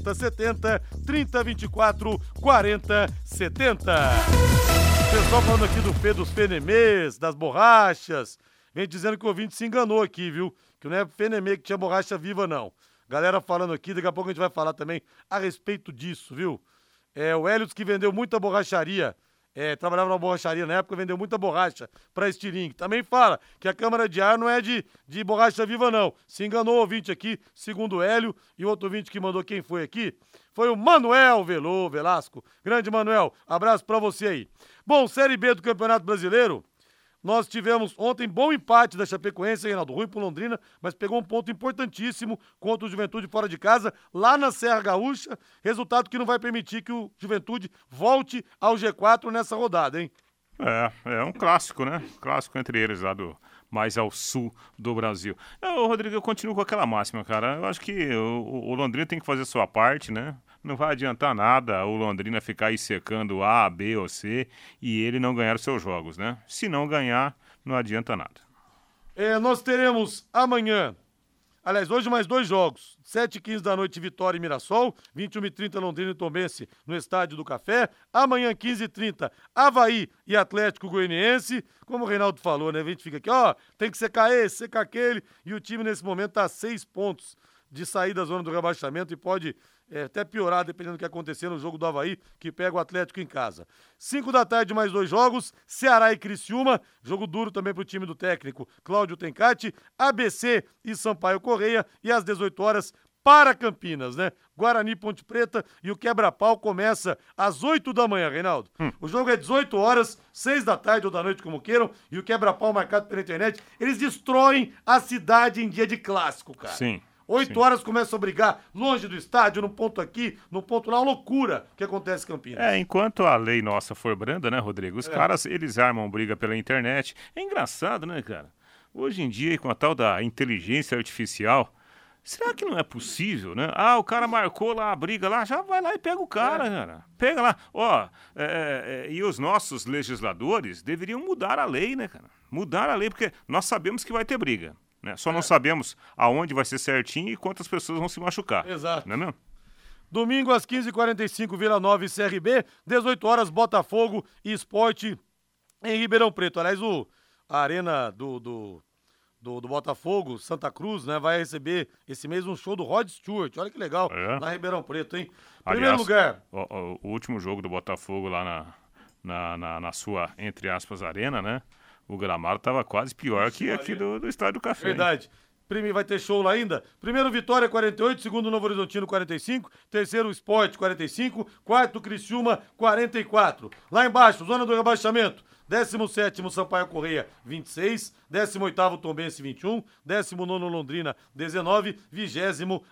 4070, 3024 4070. Pessoal falando aqui do Fê dos Fenemês, das borrachas. Vem dizendo que o ouvinte se enganou aqui, viu? Que não é Fenemê que tinha borracha viva, não. Galera falando aqui, daqui a pouco a gente vai falar também a respeito disso, viu? É o Helios que vendeu muita borracharia. É, trabalhava na borracharia na época, vendeu muita borracha para estilingue. Também fala que a câmara de ar não é de, de borracha viva, não. Se enganou o ouvinte aqui, segundo o Hélio, e o outro ouvinte que mandou quem foi aqui foi o Manuel Velô Velasco. Grande Manuel, abraço para você aí. Bom, Série B do Campeonato Brasileiro. Nós tivemos ontem bom empate da Chapecoense, Reinaldo? Ruim pro Londrina, mas pegou um ponto importantíssimo contra o Juventude fora de casa, lá na Serra Gaúcha. Resultado que não vai permitir que o Juventude volte ao G4 nessa rodada, hein? É, é um clássico, né? Clássico entre eles lá do mais ao sul do Brasil. Ô, Rodrigo, eu continuo com aquela máxima, cara. Eu acho que o, o Londrina tem que fazer sua parte, né? Não vai adiantar nada o Londrina ficar aí secando A, B ou C e ele não ganhar os seus jogos, né? Se não ganhar, não adianta nada. É, nós teremos amanhã, aliás, hoje mais dois jogos. 7h15 da noite, Vitória e Mirassol. 21h30, Londrina e Tombense no Estádio do Café. Amanhã, 15h30, Havaí e Atlético Goianiense. Como o Reinaldo falou, né? A gente fica aqui, ó, tem que secar esse, secar aquele. E o time, nesse momento, tá a seis pontos de sair da zona do rebaixamento e pode é, até piorar, dependendo do que acontecer no jogo do Havaí, que pega o Atlético em casa. 5 da tarde, mais dois jogos, Ceará e Criciúma, jogo duro também pro time do técnico Cláudio Tencati, ABC e Sampaio Correia, e às 18 horas, para Campinas, né? Guarani Ponte Preta e o quebra-pau começa às 8 da manhã, Reinaldo. O jogo é 18 horas, 6 da tarde ou da noite, como queiram, e o quebra-pau marcado pela internet. Eles destroem a cidade em dia de clássico, cara. Sim. Oito sim. horas começam a brigar, longe do estádio, num ponto aqui, num ponto lá, uma loucura que acontece em Campinas. É, enquanto a lei nossa for branda, né, Rodrigo? Os É. caras, eles armam briga pela internet. É engraçado, né, cara? Hoje em dia, com a tal da inteligência artificial, será que não é possível, né? Ah, o cara marcou lá a briga lá, já vai lá e pega o cara, cara. Pega lá. Ó, é, é, e os nossos legisladores deveriam mudar a lei, né, cara? Mudar a lei, porque nós sabemos que vai ter briga. Né? Só não sabemos aonde vai ser certinho e quantas pessoas vão se machucar. Exato. Não é mesmo? Domingo às 15h45, Vila Nova e CRB. 18 horas, Botafogo e Esporte em Ribeirão Preto. Aliás, o, a arena do, do, do, do Botafogo, Santa Cruz, né, vai receber esse mês um show do Rod Stewart. Olha que legal, É. na Ribeirão Preto, hein? Primeiro Aliás, lugar. O, o- o último jogo do Botafogo lá na, na, na, na sua, entre aspas, arena, né? O gramado tava quase pior que aqui do, do Estádio do Café. hein? Verdade. Primeiro vai ter show lá ainda. Primeiro Vitória 48, segundo Novo Horizontino 45, terceiro Esporte 45, quarto Criciúma 44. Lá embaixo, zona do rebaixamento. 17 Sampaio Correia 26, 18 Tombense 21, 19 Londrina 19, 20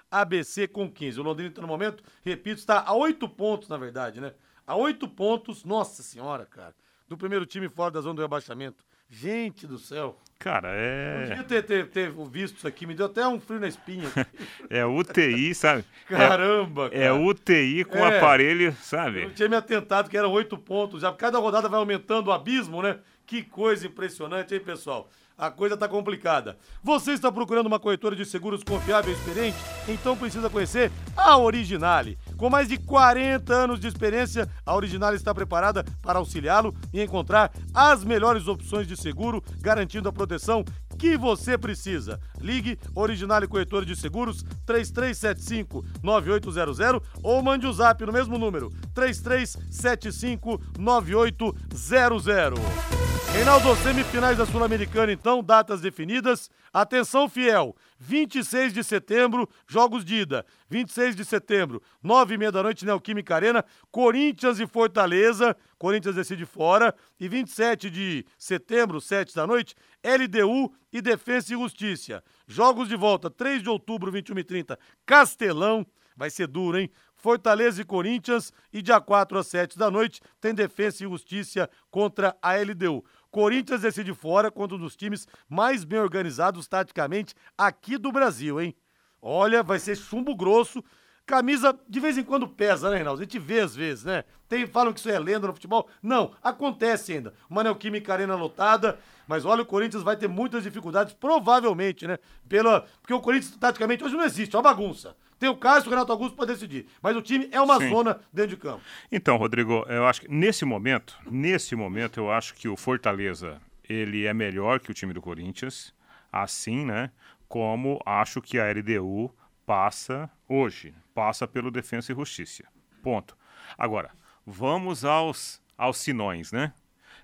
ABC com 15. O Londrina tá no momento, repito, está a 8 pontos na verdade, né? A 8 pontos, nossa senhora, cara, do primeiro time fora da zona do rebaixamento. Gente do céu. Cara, Eu é. devia ter, ter, ter visto isso aqui, me deu até um frio na espinha. É UTI, sabe? É- Caramba, É, cara. UTI com É. aparelho, Eu sabe? tinha me atentado que eram oito pontos. Já cada rodada vai aumentando o abismo, né? Que coisa impressionante, hein, pessoal? A coisa tá complicada. Você está procurando uma corretora de seguros confiável e experiente? Então precisa conhecer a Originale. Com mais de 40 anos de experiência, a Originale está preparada para auxiliá-lo e encontrar as melhores opções de seguro, garantindo a proteção que você precisa. Ligue Originale Corretora de Seguros 3375 9800 ou mande o zap no mesmo número 3375 9800. Reinaldo, semifinais da Sul-Americana, então, datas definidas. Atenção, fiel. 26 de setembro, jogos de ida. 26 de setembro, 9 e meia da noite, Neoquímica Arena. Corinthians e Fortaleza. Corinthians decide fora. E 27 de setembro, 7 da noite, LDU e Defensa e Justiça. Jogos de volta, 3 de outubro, 21 e 30, Castelão. Vai ser duro, hein? Fortaleza e Corinthians. E dia 4 às 7 da noite tem Defensa e Justiça contra a LDU. Corinthians decide fora contra um dos times mais bem organizados taticamente aqui do Brasil, hein? Olha, vai ser chumbo grosso. Camisa de vez em quando pesa, né, Reinaldo? A gente vê às vezes, né? Tem, falam que isso é lenda no futebol. Não, acontece ainda. Uma Neoquímica Arena lotada, mas olha, o Corinthians vai ter muitas dificuldades, provavelmente, né? Pela, porque o Corinthians, taticamente, hoje não existe, é uma bagunça. Tem o Cássio e o Renato Augusto para decidir. Mas o time é uma Sim. zona dentro de campo. Então, Rodrigo, eu acho que nesse momento, nesse momento, eu acho que o Fortaleza ele é melhor que o time do Corinthians, assim, né? Como acho que a LDU passa hoje, passa pelo Defensa e Justiça. Ponto. Agora, vamos aos, aos sinões, né?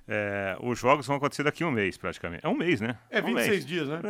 É, os jogos vão acontecer daqui a um mês, praticamente. É um mês, né? É um 26 mês. dias, né?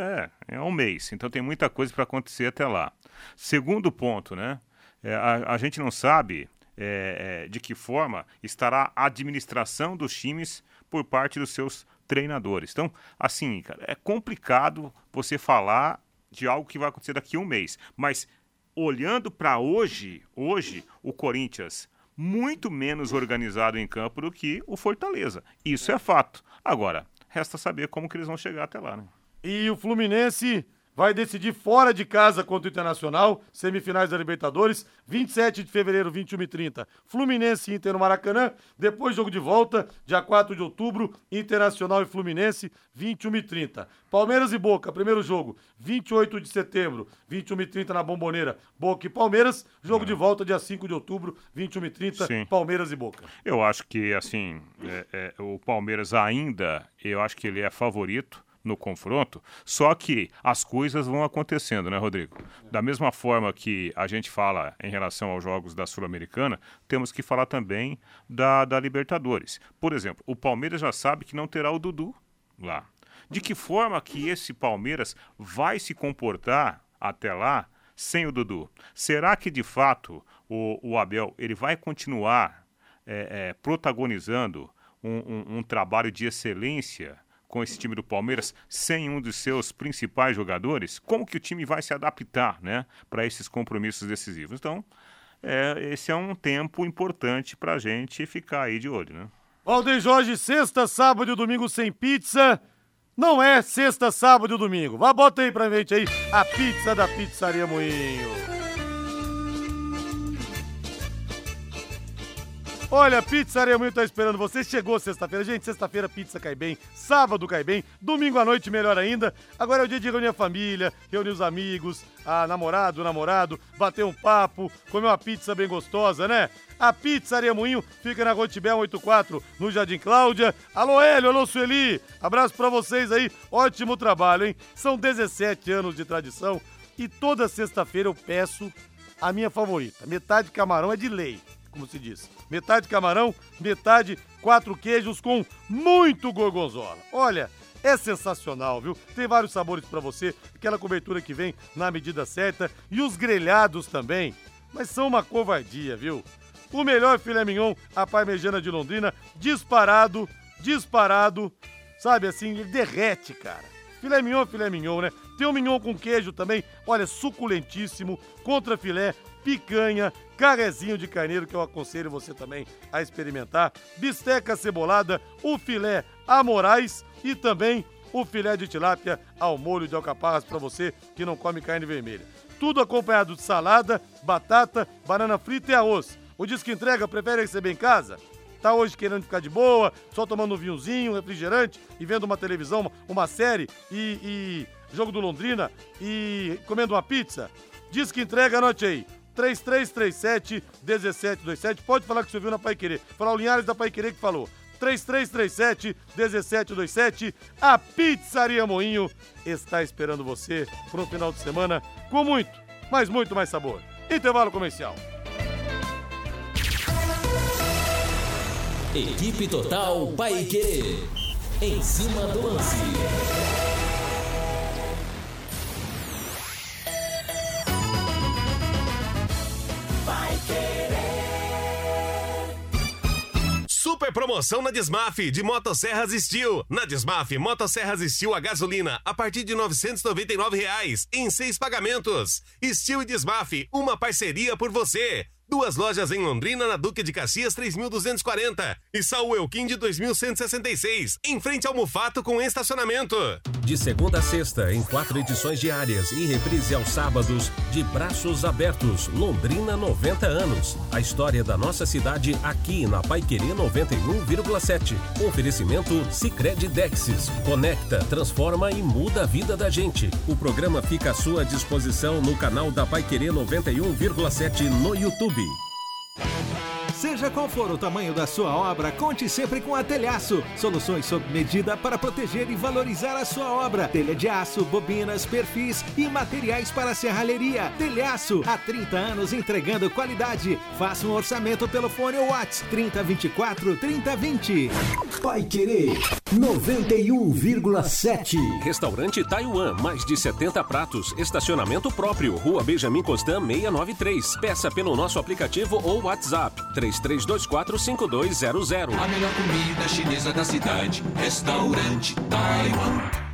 É, é um mês. Então tem muita coisa para acontecer até lá. Segundo ponto, né? É, a, a gente não sabe é, é, de que forma estará a administração dos times por parte dos seus treinadores. Então, assim, cara, é complicado você falar de algo que vai acontecer daqui a um mês. Mas olhando para hoje, hoje o Corinthians muito menos organizado em campo do que o Fortaleza. Isso é fato. Agora, resta saber como que eles vão chegar até lá, né? E o Fluminense vai decidir fora de casa contra o Internacional, semifinais da Libertadores, 27 de fevereiro, 21 e 30. Fluminense e Inter no Maracanã, depois jogo de volta, dia 4 de outubro, Internacional e Fluminense, 21 e 30. Palmeiras e Boca, primeiro jogo, 28 de setembro, 21 e 30 na Bomboneira, Boca e Palmeiras, jogo de volta dia 5 de outubro, 21 e 30, Sim. Palmeiras e Boca. Eu acho que, assim, é- é, o Palmeiras ainda, eu acho que ele é favorito no confronto, só que as coisas vão acontecendo, né, Rodrigo? Da mesma forma que a gente fala em relação aos jogos da Sul-Americana, temos que falar também da, da Libertadores. Por exemplo, o Palmeiras já sabe que não terá o Dudu lá. De que forma que esse Palmeiras vai se comportar até lá sem o Dudu? Será que de fato o, o Abel ele vai continuar é, é, protagonizando um, um- um trabalho de excelência com esse time do Palmeiras sem um dos seus principais jogadores? Como que o time vai se adaptar né, para esses compromissos decisivos? Então, é, esse é um tempo importante para a gente ficar aí de olho. Né? Valdeir Jorge, sexta, sábado e domingo sem pizza. Não é sexta, sábado e domingo. Vá, bota aí pra gente aí a pizza da Pizzaria Moinho. Olha, Pizzaria Moinho tá esperando você. Chegou sexta-feira. Gente, sexta-feira pizza cai bem, sábado cai bem, domingo à noite melhor ainda. Agora é o dia de reunir a família, reunir os amigos, a namorado, o namorado, bater um papo, comer uma pizza bem gostosa, né? A Pizzaria Moinho fica na Rotibel 84, no Jardim Cláudia. Alô, Hélio, alô, Sueli. Abraço pra vocês aí. Ótimo trabalho, hein? São 17 anos de tradição e toda sexta-feira eu peço a minha favorita. Metade camarão é de lei, como se diz. Metade camarão, metade quatro queijos com muito gorgonzola. Olha, é sensacional, viu? Tem vários sabores pra você, aquela cobertura que vem na medida certa e os grelhados também. Mas são uma covardia, viu? O melhor filé mignon, a parmegiana de Londrina, disparado, disparado. Sabe assim, ele derrete, cara. Filé mignon, filé mignon, né? Tem um mignon com queijo também, olha, suculentíssimo, contra filé, picanha, carrezinho de carneiro, que eu aconselho você também a experimentar, bisteca cebolada, o filé a Moraes e também o filé de tilápia ao molho de alcaparras para você que não come carne vermelha. Tudo acompanhado de salada, batata, banana frita e arroz. O disco entrega prefere receber em casa? Tá hoje querendo ficar de boa, só tomando um vinhozinho, um refrigerante e vendo uma televisão, uma, série e, e jogo do Londrina e comendo uma pizza? Diz que entrega, anote aí. 3337-1727. Pode falar que você viu na Pai Querer. Falar o Linhares da Pai Querer que falou. 3337-1727. A Pizzaria Moinho está esperando você para um final de semana com muito, mas muito mais sabor. Intervalo comercial. Equipe Total Paique. Em cima do lance. Super promoção na Desmaf de Motosserras Steel. Na Desmaf, Motosserras Steel a gasolina a partir de 999 reais, em seis pagamentos. Steel e Desmaf, uma parceria por você. Duas lojas em Londrina, na Duque de Caxias 3240 e Saul Elquim de 2166, em frente ao Mufato com estacionamento. De segunda a sexta, em quatro edições diárias e reprise aos sábados, de braços abertos, Londrina 90 anos. A história da nossa cidade aqui na Paiquerê 91,7. Oferecimento Sicredi Dexis. Conecta, transforma e muda a vida da gente. O programa fica à sua disposição no canal da Paiquerê 91,7 no YouTube. Ruby. Seja qual for o tamanho da sua obra, conte sempre com a Telhaço. Soluções sob medida para proteger e valorizar a sua obra. Telha de aço, bobinas, perfis e materiais para serralheria. Telhaço, há 30 anos entregando qualidade. Faça um orçamento pelo fone ou WhatsApp 3024 3020. Pai Querer 91,7. Restaurante Taiwan, mais de 70 pratos, estacionamento próprio, Rua Benjamin Constant 693. Peça pelo nosso aplicativo ou WhatsApp 33245200. A melhor comida chinesa da cidade, restaurante Taiwan.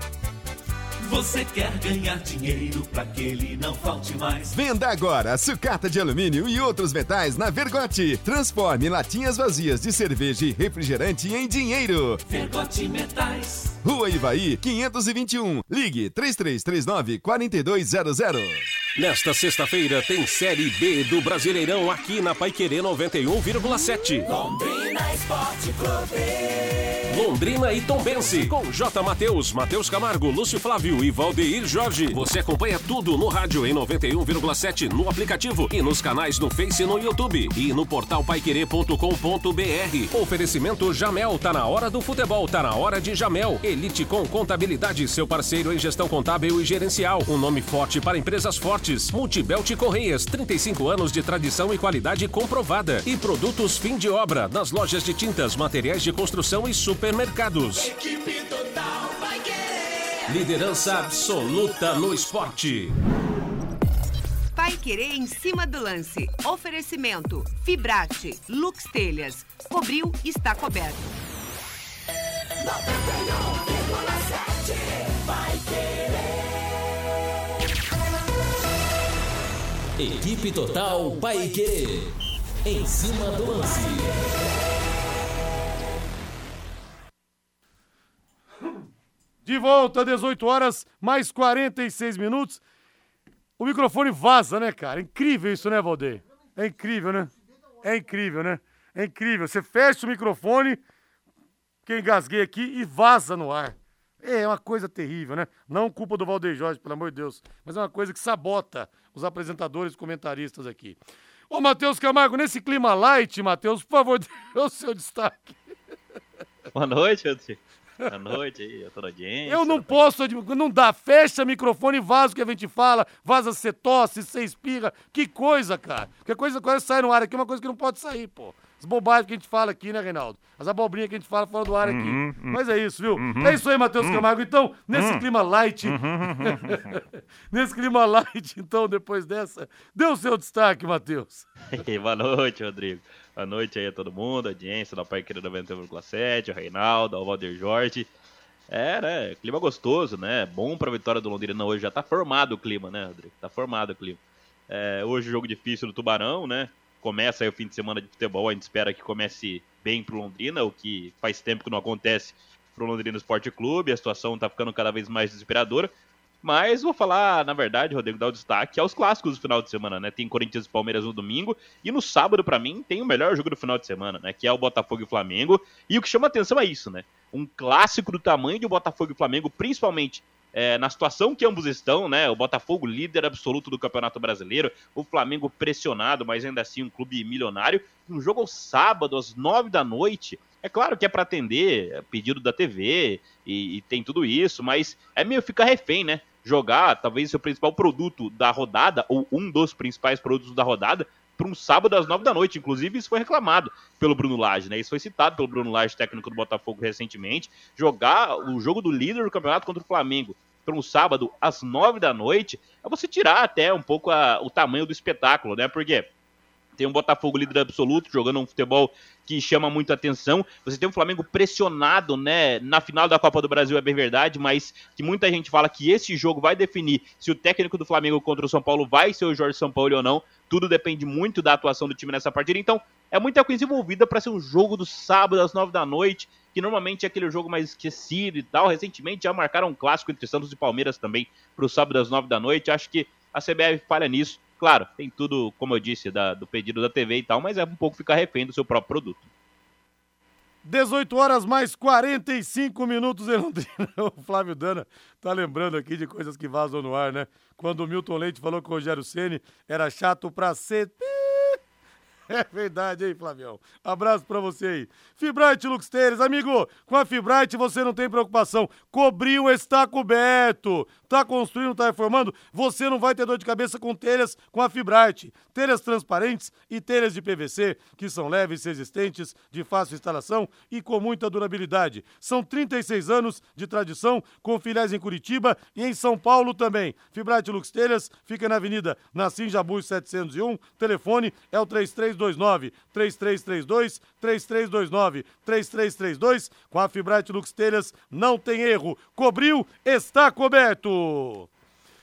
Você quer ganhar dinheiro para que ele não falte mais? Venda agora sucata de alumínio e outros metais na Vergote. Transforme latinhas vazias de cerveja e refrigerante em dinheiro. Vergote Metais. Rua Ivaí, 521. Ligue 3339 4200. Nesta sexta-feira tem Série B do Brasileirão aqui na Paiquerê 91,7. Londrina Esporte Clube. Londrina e Tombense, com J. Matheus, Matheus Camargo, Lúcio Flávio e Valdeir Jorge. Você acompanha tudo no rádio em 91,7, no aplicativo e nos canais no Face e no YouTube. E no portal paiquerê.com.br. Oferecimento Jamel, tá na hora do futebol, tá na hora de Jamel. Elite com Contabilidade, seu parceiro em gestão contábil e gerencial. Um nome forte para empresas fortes. Multibelt Correias, 35 anos de tradição e qualidade comprovada. E produtos fim de obra, nas lojas de tintas, materiais de construção e supermercados. Equipe Total vai querer. Liderança absoluta no esporte. Pai Querer em cima do lance. Oferecimento: Fibrate, Lux Telhas. Cobriu, está coberto. 91,7 vai querer. Equipe Total Paique. Em cima do lance. De volta, 18 horas, mais 46 minutos. O microfone vaza, né, cara? Incrível isso, né, Valdeir? É incrível, né? É incrível, né? É incrível. Você fecha o microfone, que engasguei aqui, e vaza no ar. É uma coisa terrível, né? Não culpa do Valdeir Jorge, pelo amor de Deus. Mas é uma coisa que sabota os apresentadores e comentaristas aqui. Ô, Matheus Camargo, nesse clima light, Matheus, por favor, dê o seu destaque. Boa noite, Rodrigo. Boa noite aí, toda audiência. Eu não posso, não dá, fecha microfone e vaza o que a gente fala, vaza você tosse, você espirra, que coisa, cara. Que coisa, coisa sai no ar aqui, é uma coisa que não pode sair, pô. As bobagens que a gente fala aqui, né, Reinaldo? As abobrinhas que a gente fala fora do ar aqui. Uhum, uhum. Mas é isso, viu? Uhum. É isso aí, Matheus Uhum. Camargo. Então, nesse Uhum. clima light, Uhum. nesse clima light, então, depois dessa, dê o seu destaque, Matheus. Boa noite, Rodrigo. Boa noite aí a todo mundo, a audiência da Pai Querido 91,7, o Reinaldo, o Valdir Jorge. É, né? Clima gostoso, né? Bom pra vitória do Londrina hoje. Já tá formado o clima, né, Rodrigo? Tá formado o clima. É, hoje jogo difícil do Tubarão, né? Começa aí o fim de semana de futebol, a gente espera que comece bem pro Londrina, o que faz tempo que não acontece pro Londrina Esporte Clube, a situação tá ficando cada vez mais desesperadora. Mas vou falar, na verdade, Rodrigo, dar o destaque aos clássicos do final de semana, né? Tem Corinthians e Palmeiras no domingo. E no sábado, para mim, tem o melhor jogo do final de semana, né? Que é o Botafogo e Flamengo. E o que chama atenção é isso, né? Um clássico do tamanho de Botafogo e Flamengo, principalmente é, na situação que ambos estão, né? O Botafogo líder absoluto do Campeonato Brasileiro, o Flamengo pressionado, mas ainda assim um clube milionário. Um jogo ao sábado, às nove da noite. É claro que é para atender é pedido da TV e, e, tem tudo isso, mas é meio ficar refém, né? Jogar talvez seu principal produto da rodada, ou um dos principais produtos da rodada, para um sábado às nove da noite. Inclusive, isso foi reclamado pelo Bruno Lage, né? Isso foi citado pelo Bruno Lage, técnico do Botafogo, recentemente. Jogar o jogo do líder do campeonato contra o Flamengo para um sábado às nove da noite é você tirar até um pouco a, o tamanho do espetáculo, né? Porque tem um Botafogo líder absoluto, jogando um futebol que chama muito atenção. Você tem um Flamengo pressionado, né? Na final da Copa do Brasil é bem verdade, mas que muita gente fala que esse jogo vai definir se o técnico do Flamengo contra o São Paulo vai ser o Jorge São Paulo ou não. Tudo depende muito da atuação do time nessa partida. Então, é muita coisa envolvida para ser um jogo do sábado às nove da noite, que normalmente é aquele jogo mais esquecido e tal. Recentemente já marcaram um clássico entre Santos e Palmeiras também para o sábado às nove da noite. Acho que a CBF falha nisso. Claro, tem tudo, como eu disse, da, do pedido da TV e tal, mas é um pouco ficar refém do seu próprio produto. 18 horas mais 45 minutos em Londrina. O Flávio Dana tá lembrando aqui de coisas que vazam no ar, né? Quando o Milton Leite falou que o Rogério Ceni era chato pra ser é verdade, hein, Flavião? Abraço pra você aí. Fibrate Lux Tênis, amigo, com a Fibrate você não tem preocupação. Cobriu está coberto. Tá construindo, tá reformando? Você não vai ter dor de cabeça com telhas com a Fibrate. Telhas transparentes e telhas de PVC, que são leves, resistentes, de fácil instalação e com muita durabilidade. São 36 anos de tradição, com filiais em Curitiba e em São Paulo também. Fibrate Lux Telhas fica na Avenida Nassim Jabuz 701. Telefone é o 3329 3332 3329 3332. Com a Fibrate Lux Telhas não tem erro. Cobriu, está coberto.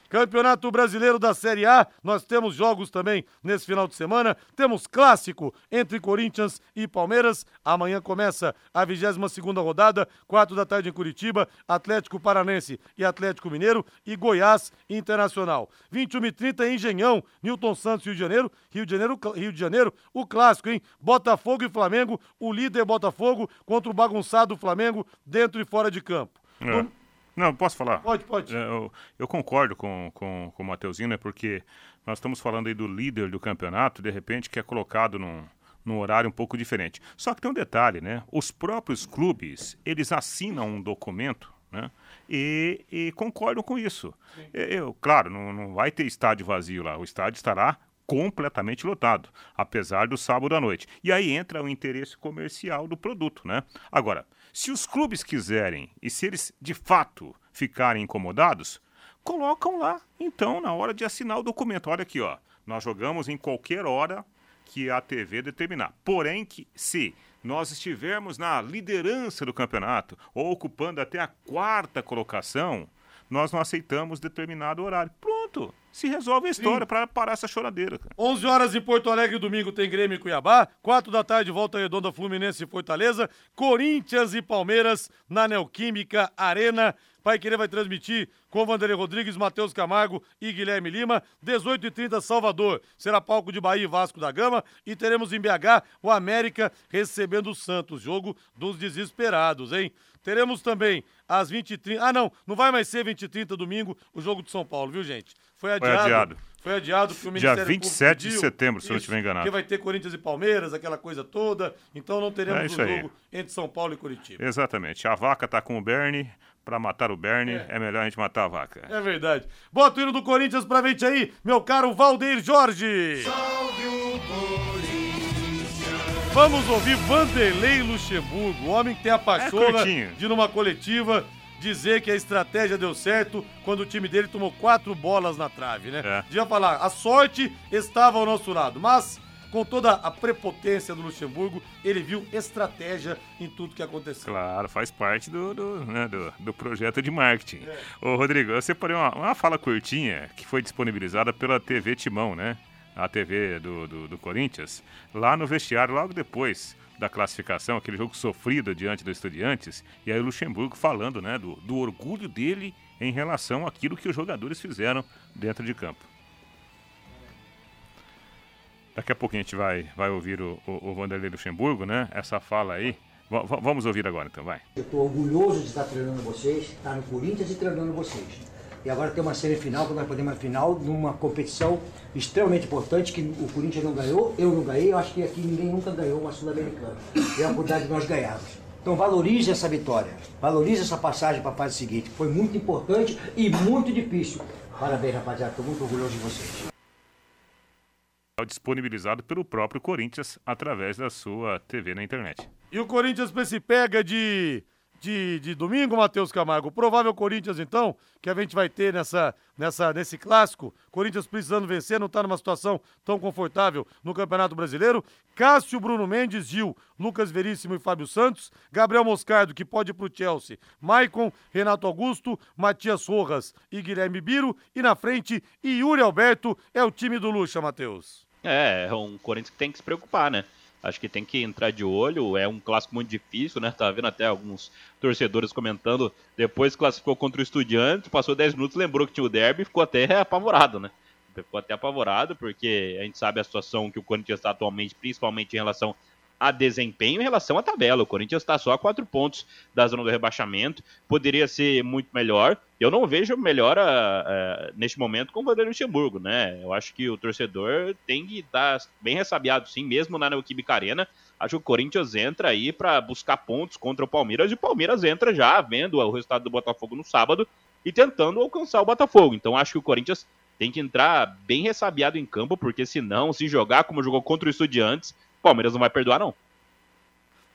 Campeonato Brasileiro da Série A, nós temos jogos também nesse final de semana. Temos clássico entre Corinthians e Palmeiras. Amanhã começa a 22 segunda rodada, 4 da tarde em Curitiba, Atlético Paranense e Atlético Mineiro e Goiás Internacional. 21 e 30 em Engenhão, Newton Santos, Rio de Janeiro. Rio de Janeiro, Rio de Janeiro, o clássico, hein? Botafogo e Flamengo, o líder Botafogo contra o bagunçado Flamengo dentro e fora de campo. É. Não, posso falar? Pode, pode. Eu, eu concordo com, com, com o Mateuzinho, né? Porque nós estamos falando aí do líder do campeonato, de repente, que é colocado num, num horário um pouco diferente. Só que tem um detalhe, né? Os próprios clubes, eles assinam um documento, né? E, e concordam com isso. Eu, claro, não, não vai ter estádio vazio lá. O estádio estará completamente lotado, apesar do sábado à noite. E aí entra o interesse comercial do produto, né? Agora, se os clubes quiserem e se eles de fato ficarem incomodados, colocam lá, então, na hora de assinar o documento. Olha aqui, ó. Nós jogamos em qualquer hora que a TV determinar. Porém, que se nós estivermos na liderança do campeonato ou ocupando até a quarta colocação, nós não aceitamos determinado horário. Pronto, se resolve a história para parar essa choradeira. Cara. 11 horas em Porto Alegre, domingo tem Grêmio e Cuiabá. 4 da tarde, volta redonda Fluminense e Fortaleza. Corinthians e Palmeiras na Neoquímica Arena. Pai Querer vai transmitir com Vanderlei Rodrigues, Matheus Camargo e Guilherme Lima. 18h30, Salvador. Será palco de Bahia e Vasco da Gama. E teremos em BH o América recebendo o Santos. Jogo dos desesperados, hein? Teremos também às 20h30. Ah, não, não vai mais ser 20h30 domingo o jogo de São Paulo, viu, gente? Foi adiado. Foi adiado. Foi adiado porque o Ministério Dia 27 pediu, de setembro, se eu não estiver enganado. Porque vai ter Corinthians e Palmeiras, aquela coisa toda. Então não teremos é o jogo entre São Paulo e Curitiba. Exatamente. A vaca tá com o Bernie. Pra matar o Bernie, é. é melhor a gente matar a vaca. É verdade. Bota o hino do Corinthians pra frente aí, meu caro Valdeir Jorge. Salve o Corinthians. Vamos ouvir Vanderlei Luxemburgo, o homem que tem a pachorra é de numa coletiva dizer que a estratégia deu certo quando o time dele tomou quatro bolas na trave, né? É. Devia falar, a sorte estava ao nosso lado, mas com toda a prepotência do Luxemburgo, ele viu estratégia em tudo que aconteceu. Claro, faz parte do, do, né, do, do projeto de marketing. É. Ô, Rodrigo, eu separei uma, uma fala curtinha que foi disponibilizada pela TV Timão, né? A TV do, do, do Corinthians, lá no vestiário, logo depois da classificação, aquele jogo sofrido diante do Estudiantes, e aí o Luxemburgo falando né, do, do orgulho dele em relação àquilo que os jogadores fizeram dentro de campo. Daqui a pouquinho a gente vai, vai ouvir o, o, o Vanderlei Luxemburgo, né? Essa fala aí. V vamos ouvir agora então, vai. Eu estou orgulhoso de estar treinando vocês, estar no Corinthians e treinando vocês. E agora tem uma semifinal, que nós podemos final numa competição extremamente importante que o Corinthians não ganhou, eu não ganhei, eu acho que aqui ninguém nunca ganhou uma Sul-Americana. É a oportunidade de nós ganharmos. Então valorize essa vitória, valorize essa passagem para a fase seguinte. Foi muito importante e muito difícil. Parabéns, rapaziada, estou muito orgulhoso de vocês disponibilizado pelo próprio Corinthians através da sua TV na internet. E o Corinthians se pega de, de, de domingo, Matheus Camargo. O provável Corinthians, então, que a gente vai ter nessa, nessa, nesse clássico. Corinthians precisando vencer, não está numa situação tão confortável no Campeonato Brasileiro. Cássio, Bruno Mendes, Gil, Lucas Veríssimo e Fábio Santos. Gabriel Moscardo, que pode ir para o Chelsea. Maicon, Renato Augusto, Matias Rojas e Guilherme Biro. E na frente, Yuri Alberto é o time do Lucha, Matheus. É, é um Corinthians que tem que se preocupar, né? Acho que tem que entrar de olho. É um clássico muito difícil, né? Tá vendo até alguns torcedores comentando. Depois classificou contra o Estudiante, passou 10 minutos, lembrou que tinha o derby e ficou até apavorado, né? Ficou até apavorado, porque a gente sabe a situação que o Corinthians está atualmente, principalmente em relação a desempenho em relação à tabela. O Corinthians está só a quatro pontos da zona do rebaixamento, poderia ser muito melhor. Eu não vejo melhora uh, neste momento com o Vanderlei Luxemburgo, né? Eu acho que o torcedor tem que estar bem ressabiado, sim, mesmo na Neoquímica Arena. Acho que o Corinthians entra aí para buscar pontos contra o Palmeiras e o Palmeiras entra já vendo o resultado do Botafogo no sábado e tentando alcançar o Botafogo. Então acho que o Corinthians tem que entrar bem ressabiado em campo, porque senão, se jogar como jogou contra o Estudiantes, Palmeiras não vai perdoar, não.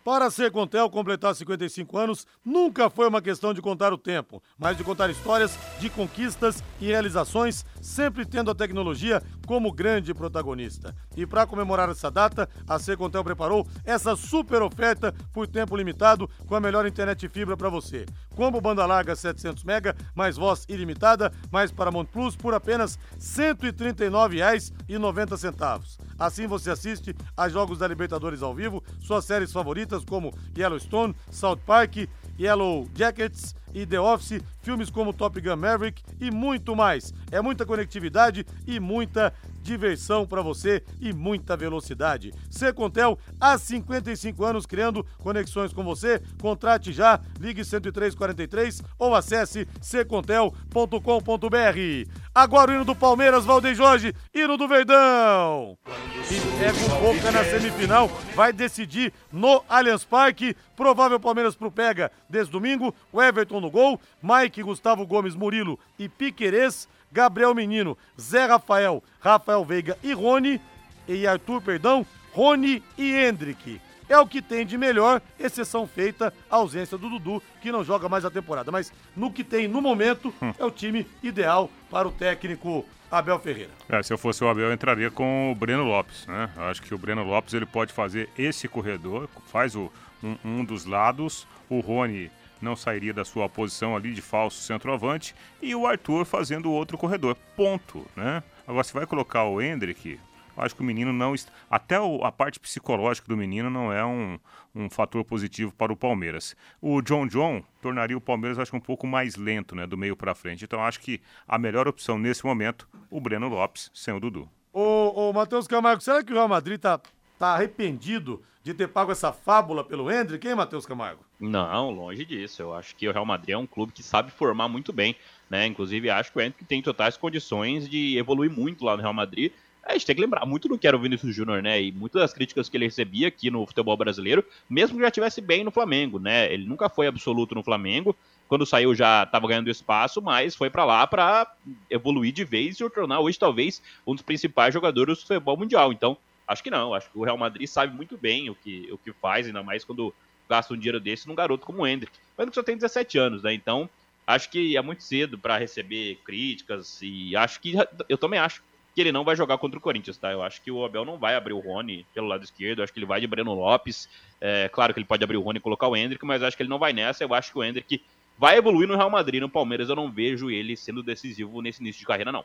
Para ser Contel completar 55 anos nunca foi uma questão de contar o tempo, mas de contar histórias de conquistas e realizações, sempre tendo a tecnologia como grande protagonista. E para comemorar essa data, a Contel preparou essa super oferta por tempo limitado com a melhor internet fibra para você. Combo banda larga 700 mega, mais voz ilimitada, mais Paramount Plus por apenas R$ 139,90. Assim você assiste a jogos da Libertadores ao vivo, suas séries favoritas como Yellowstone, South Park, Yellow Jackets e The Office, filmes como Top Gun Maverick e muito mais. É muita conectividade e muita diversão para você e muita velocidade. Secontel, há 55 anos criando conexões com você. Contrate já, ligue 10343 ou acesse secontel.com.br. Agora o hino do Palmeiras, Valdeir Jorge, hino do Verdão. E pega o Boca na semifinal, vai decidir no Allianz Parque. Provável Palmeiras pro Pega desde domingo. O Everton no gol, Mike, Gustavo Gomes, Murilo e Piquerez. Gabriel Menino, Zé Rafael, Rafael Veiga e Rony, e Arthur, perdão, Rony e Hendrick. É o que tem de melhor, exceção feita a ausência do Dudu, que não joga mais a temporada. Mas no que tem no momento, hum. é o time ideal para o técnico Abel Ferreira. É, se eu fosse o Abel, eu entraria com o Breno Lopes. Né? Eu acho que o Breno Lopes ele pode fazer esse corredor, faz o, um, um dos lados, o Rony não sairia da sua posição ali de falso centroavante e o Arthur fazendo o outro corredor. Ponto, né? Agora, se vai colocar o Hendrick, acho que o menino não. Até a parte psicológica do menino não é um, um fator positivo para o Palmeiras. O John John tornaria o Palmeiras, acho que um pouco mais lento, né? Do meio para frente. Então, acho que a melhor opção nesse momento, o Breno Lopes, sem o Dudu. Ô, ô Matheus Camargo, será que o Real Madrid tá, tá arrependido de ter pago essa fábula pelo Hendrick, hein, Matheus Camargo? Não, longe disso. Eu acho que o Real Madrid é um clube que sabe formar muito bem, né? Inclusive, acho que o Hendrick tem totais condições de evoluir muito lá no Real Madrid. A gente tem que lembrar muito do que era o Vinícius Júnior, né? E muitas das críticas que ele recebia aqui no futebol brasileiro, mesmo que já estivesse bem no Flamengo, né? Ele nunca foi absoluto no Flamengo. Quando saiu já estava ganhando espaço, mas foi para lá para evoluir de vez e se tornar hoje talvez um dos principais jogadores do futebol mundial. Então, Acho que não, acho que o Real Madrid sabe muito bem o que, o que faz, ainda mais quando gasta um dinheiro desse num garoto como o Hendrick. O Hendrick só tem 17 anos, né? Então, acho que é muito cedo para receber críticas e acho que eu também acho que ele não vai jogar contra o Corinthians, tá? Eu acho que o Abel não vai abrir o Rony pelo lado esquerdo, eu acho que ele vai de Breno Lopes. É, claro que ele pode abrir o Rony e colocar o Hendrick, mas acho que ele não vai nessa. Eu acho que o Hendrick vai evoluir no Real Madrid, no Palmeiras. Eu não vejo ele sendo decisivo nesse início de carreira, não.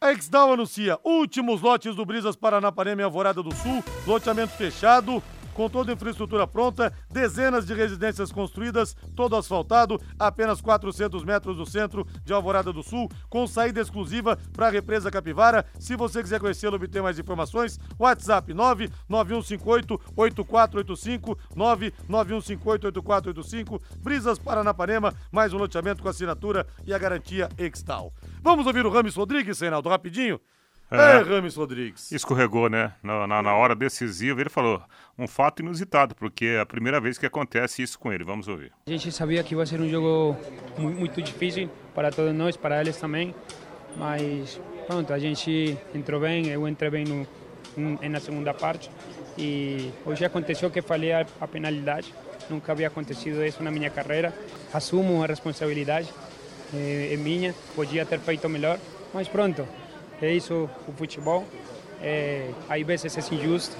A Exdal anuncia últimos lotes do Brisas Paranapanema em Alvorada do Sul, loteamento fechado, com toda a infraestrutura pronta, dezenas de residências construídas, todo asfaltado, apenas 400 metros do centro de Alvorada do Sul, com saída exclusiva para a represa Capivara. Se você quiser conhecê-lo obter mais informações, WhatsApp 99158-8485, 99158-8485, Brisas Paranapanema, mais um loteamento com assinatura e a garantia Extal. Vamos ouvir o Rames Rodrigues, Reinaldo, rapidinho? É, Rames Rodrigues. Escorregou, né? Na, na, na, hora decisiva, ele falou um fato inusitado, porque é a primeira vez que acontece isso com ele. Vamos ouvir. A gente sabia que ia ser um jogo muito, muito difícil para todos nós, para eles também, mas pronto, a gente entrou bem, eu entrei bem no, na segunda parte e hoje aconteceu que falei a, a penalidade. Nunca havia acontecido isso na minha carreira. Assumo a responsabilidade, é, é minha, podia ter feito melhor, mas pronto, é isso o futebol. É, às vezes é injusto,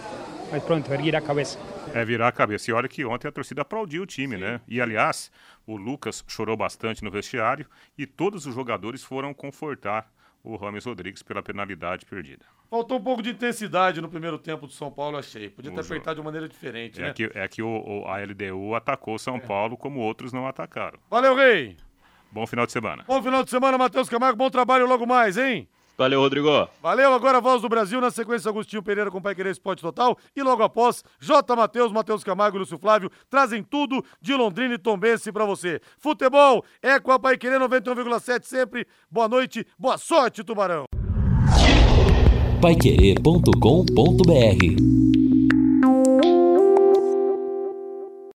mas pronto, erguer a cabeça. É virar a cabeça. E olha que ontem a torcida aplaudiu o time, Sim. né? E aliás, o Lucas chorou bastante no vestiário e todos os jogadores foram confortar o Rames Rodrigues pela penalidade perdida. Faltou um pouco de intensidade no primeiro tempo do São Paulo, achei. Podia ter apertado de maneira diferente, é né? Que, é que o, o, a LDU atacou o São é. Paulo como outros não atacaram. Valeu, Rei! Bom final de semana. Bom final de semana, Matheus Camargo. Bom trabalho logo mais, hein? Valeu, Rodrigo. Valeu, agora Voz do Brasil, na sequência Agostinho Pereira com Pai Querer Esporte Total e logo após J. Matheus, Matheus Camargo e Lúcio Flávio trazem tudo de Londrina e Tombense para você. Futebol é com a Pai Querer 91,7 sempre. Boa noite, boa sorte, Tubarão. Paiquerê.com.br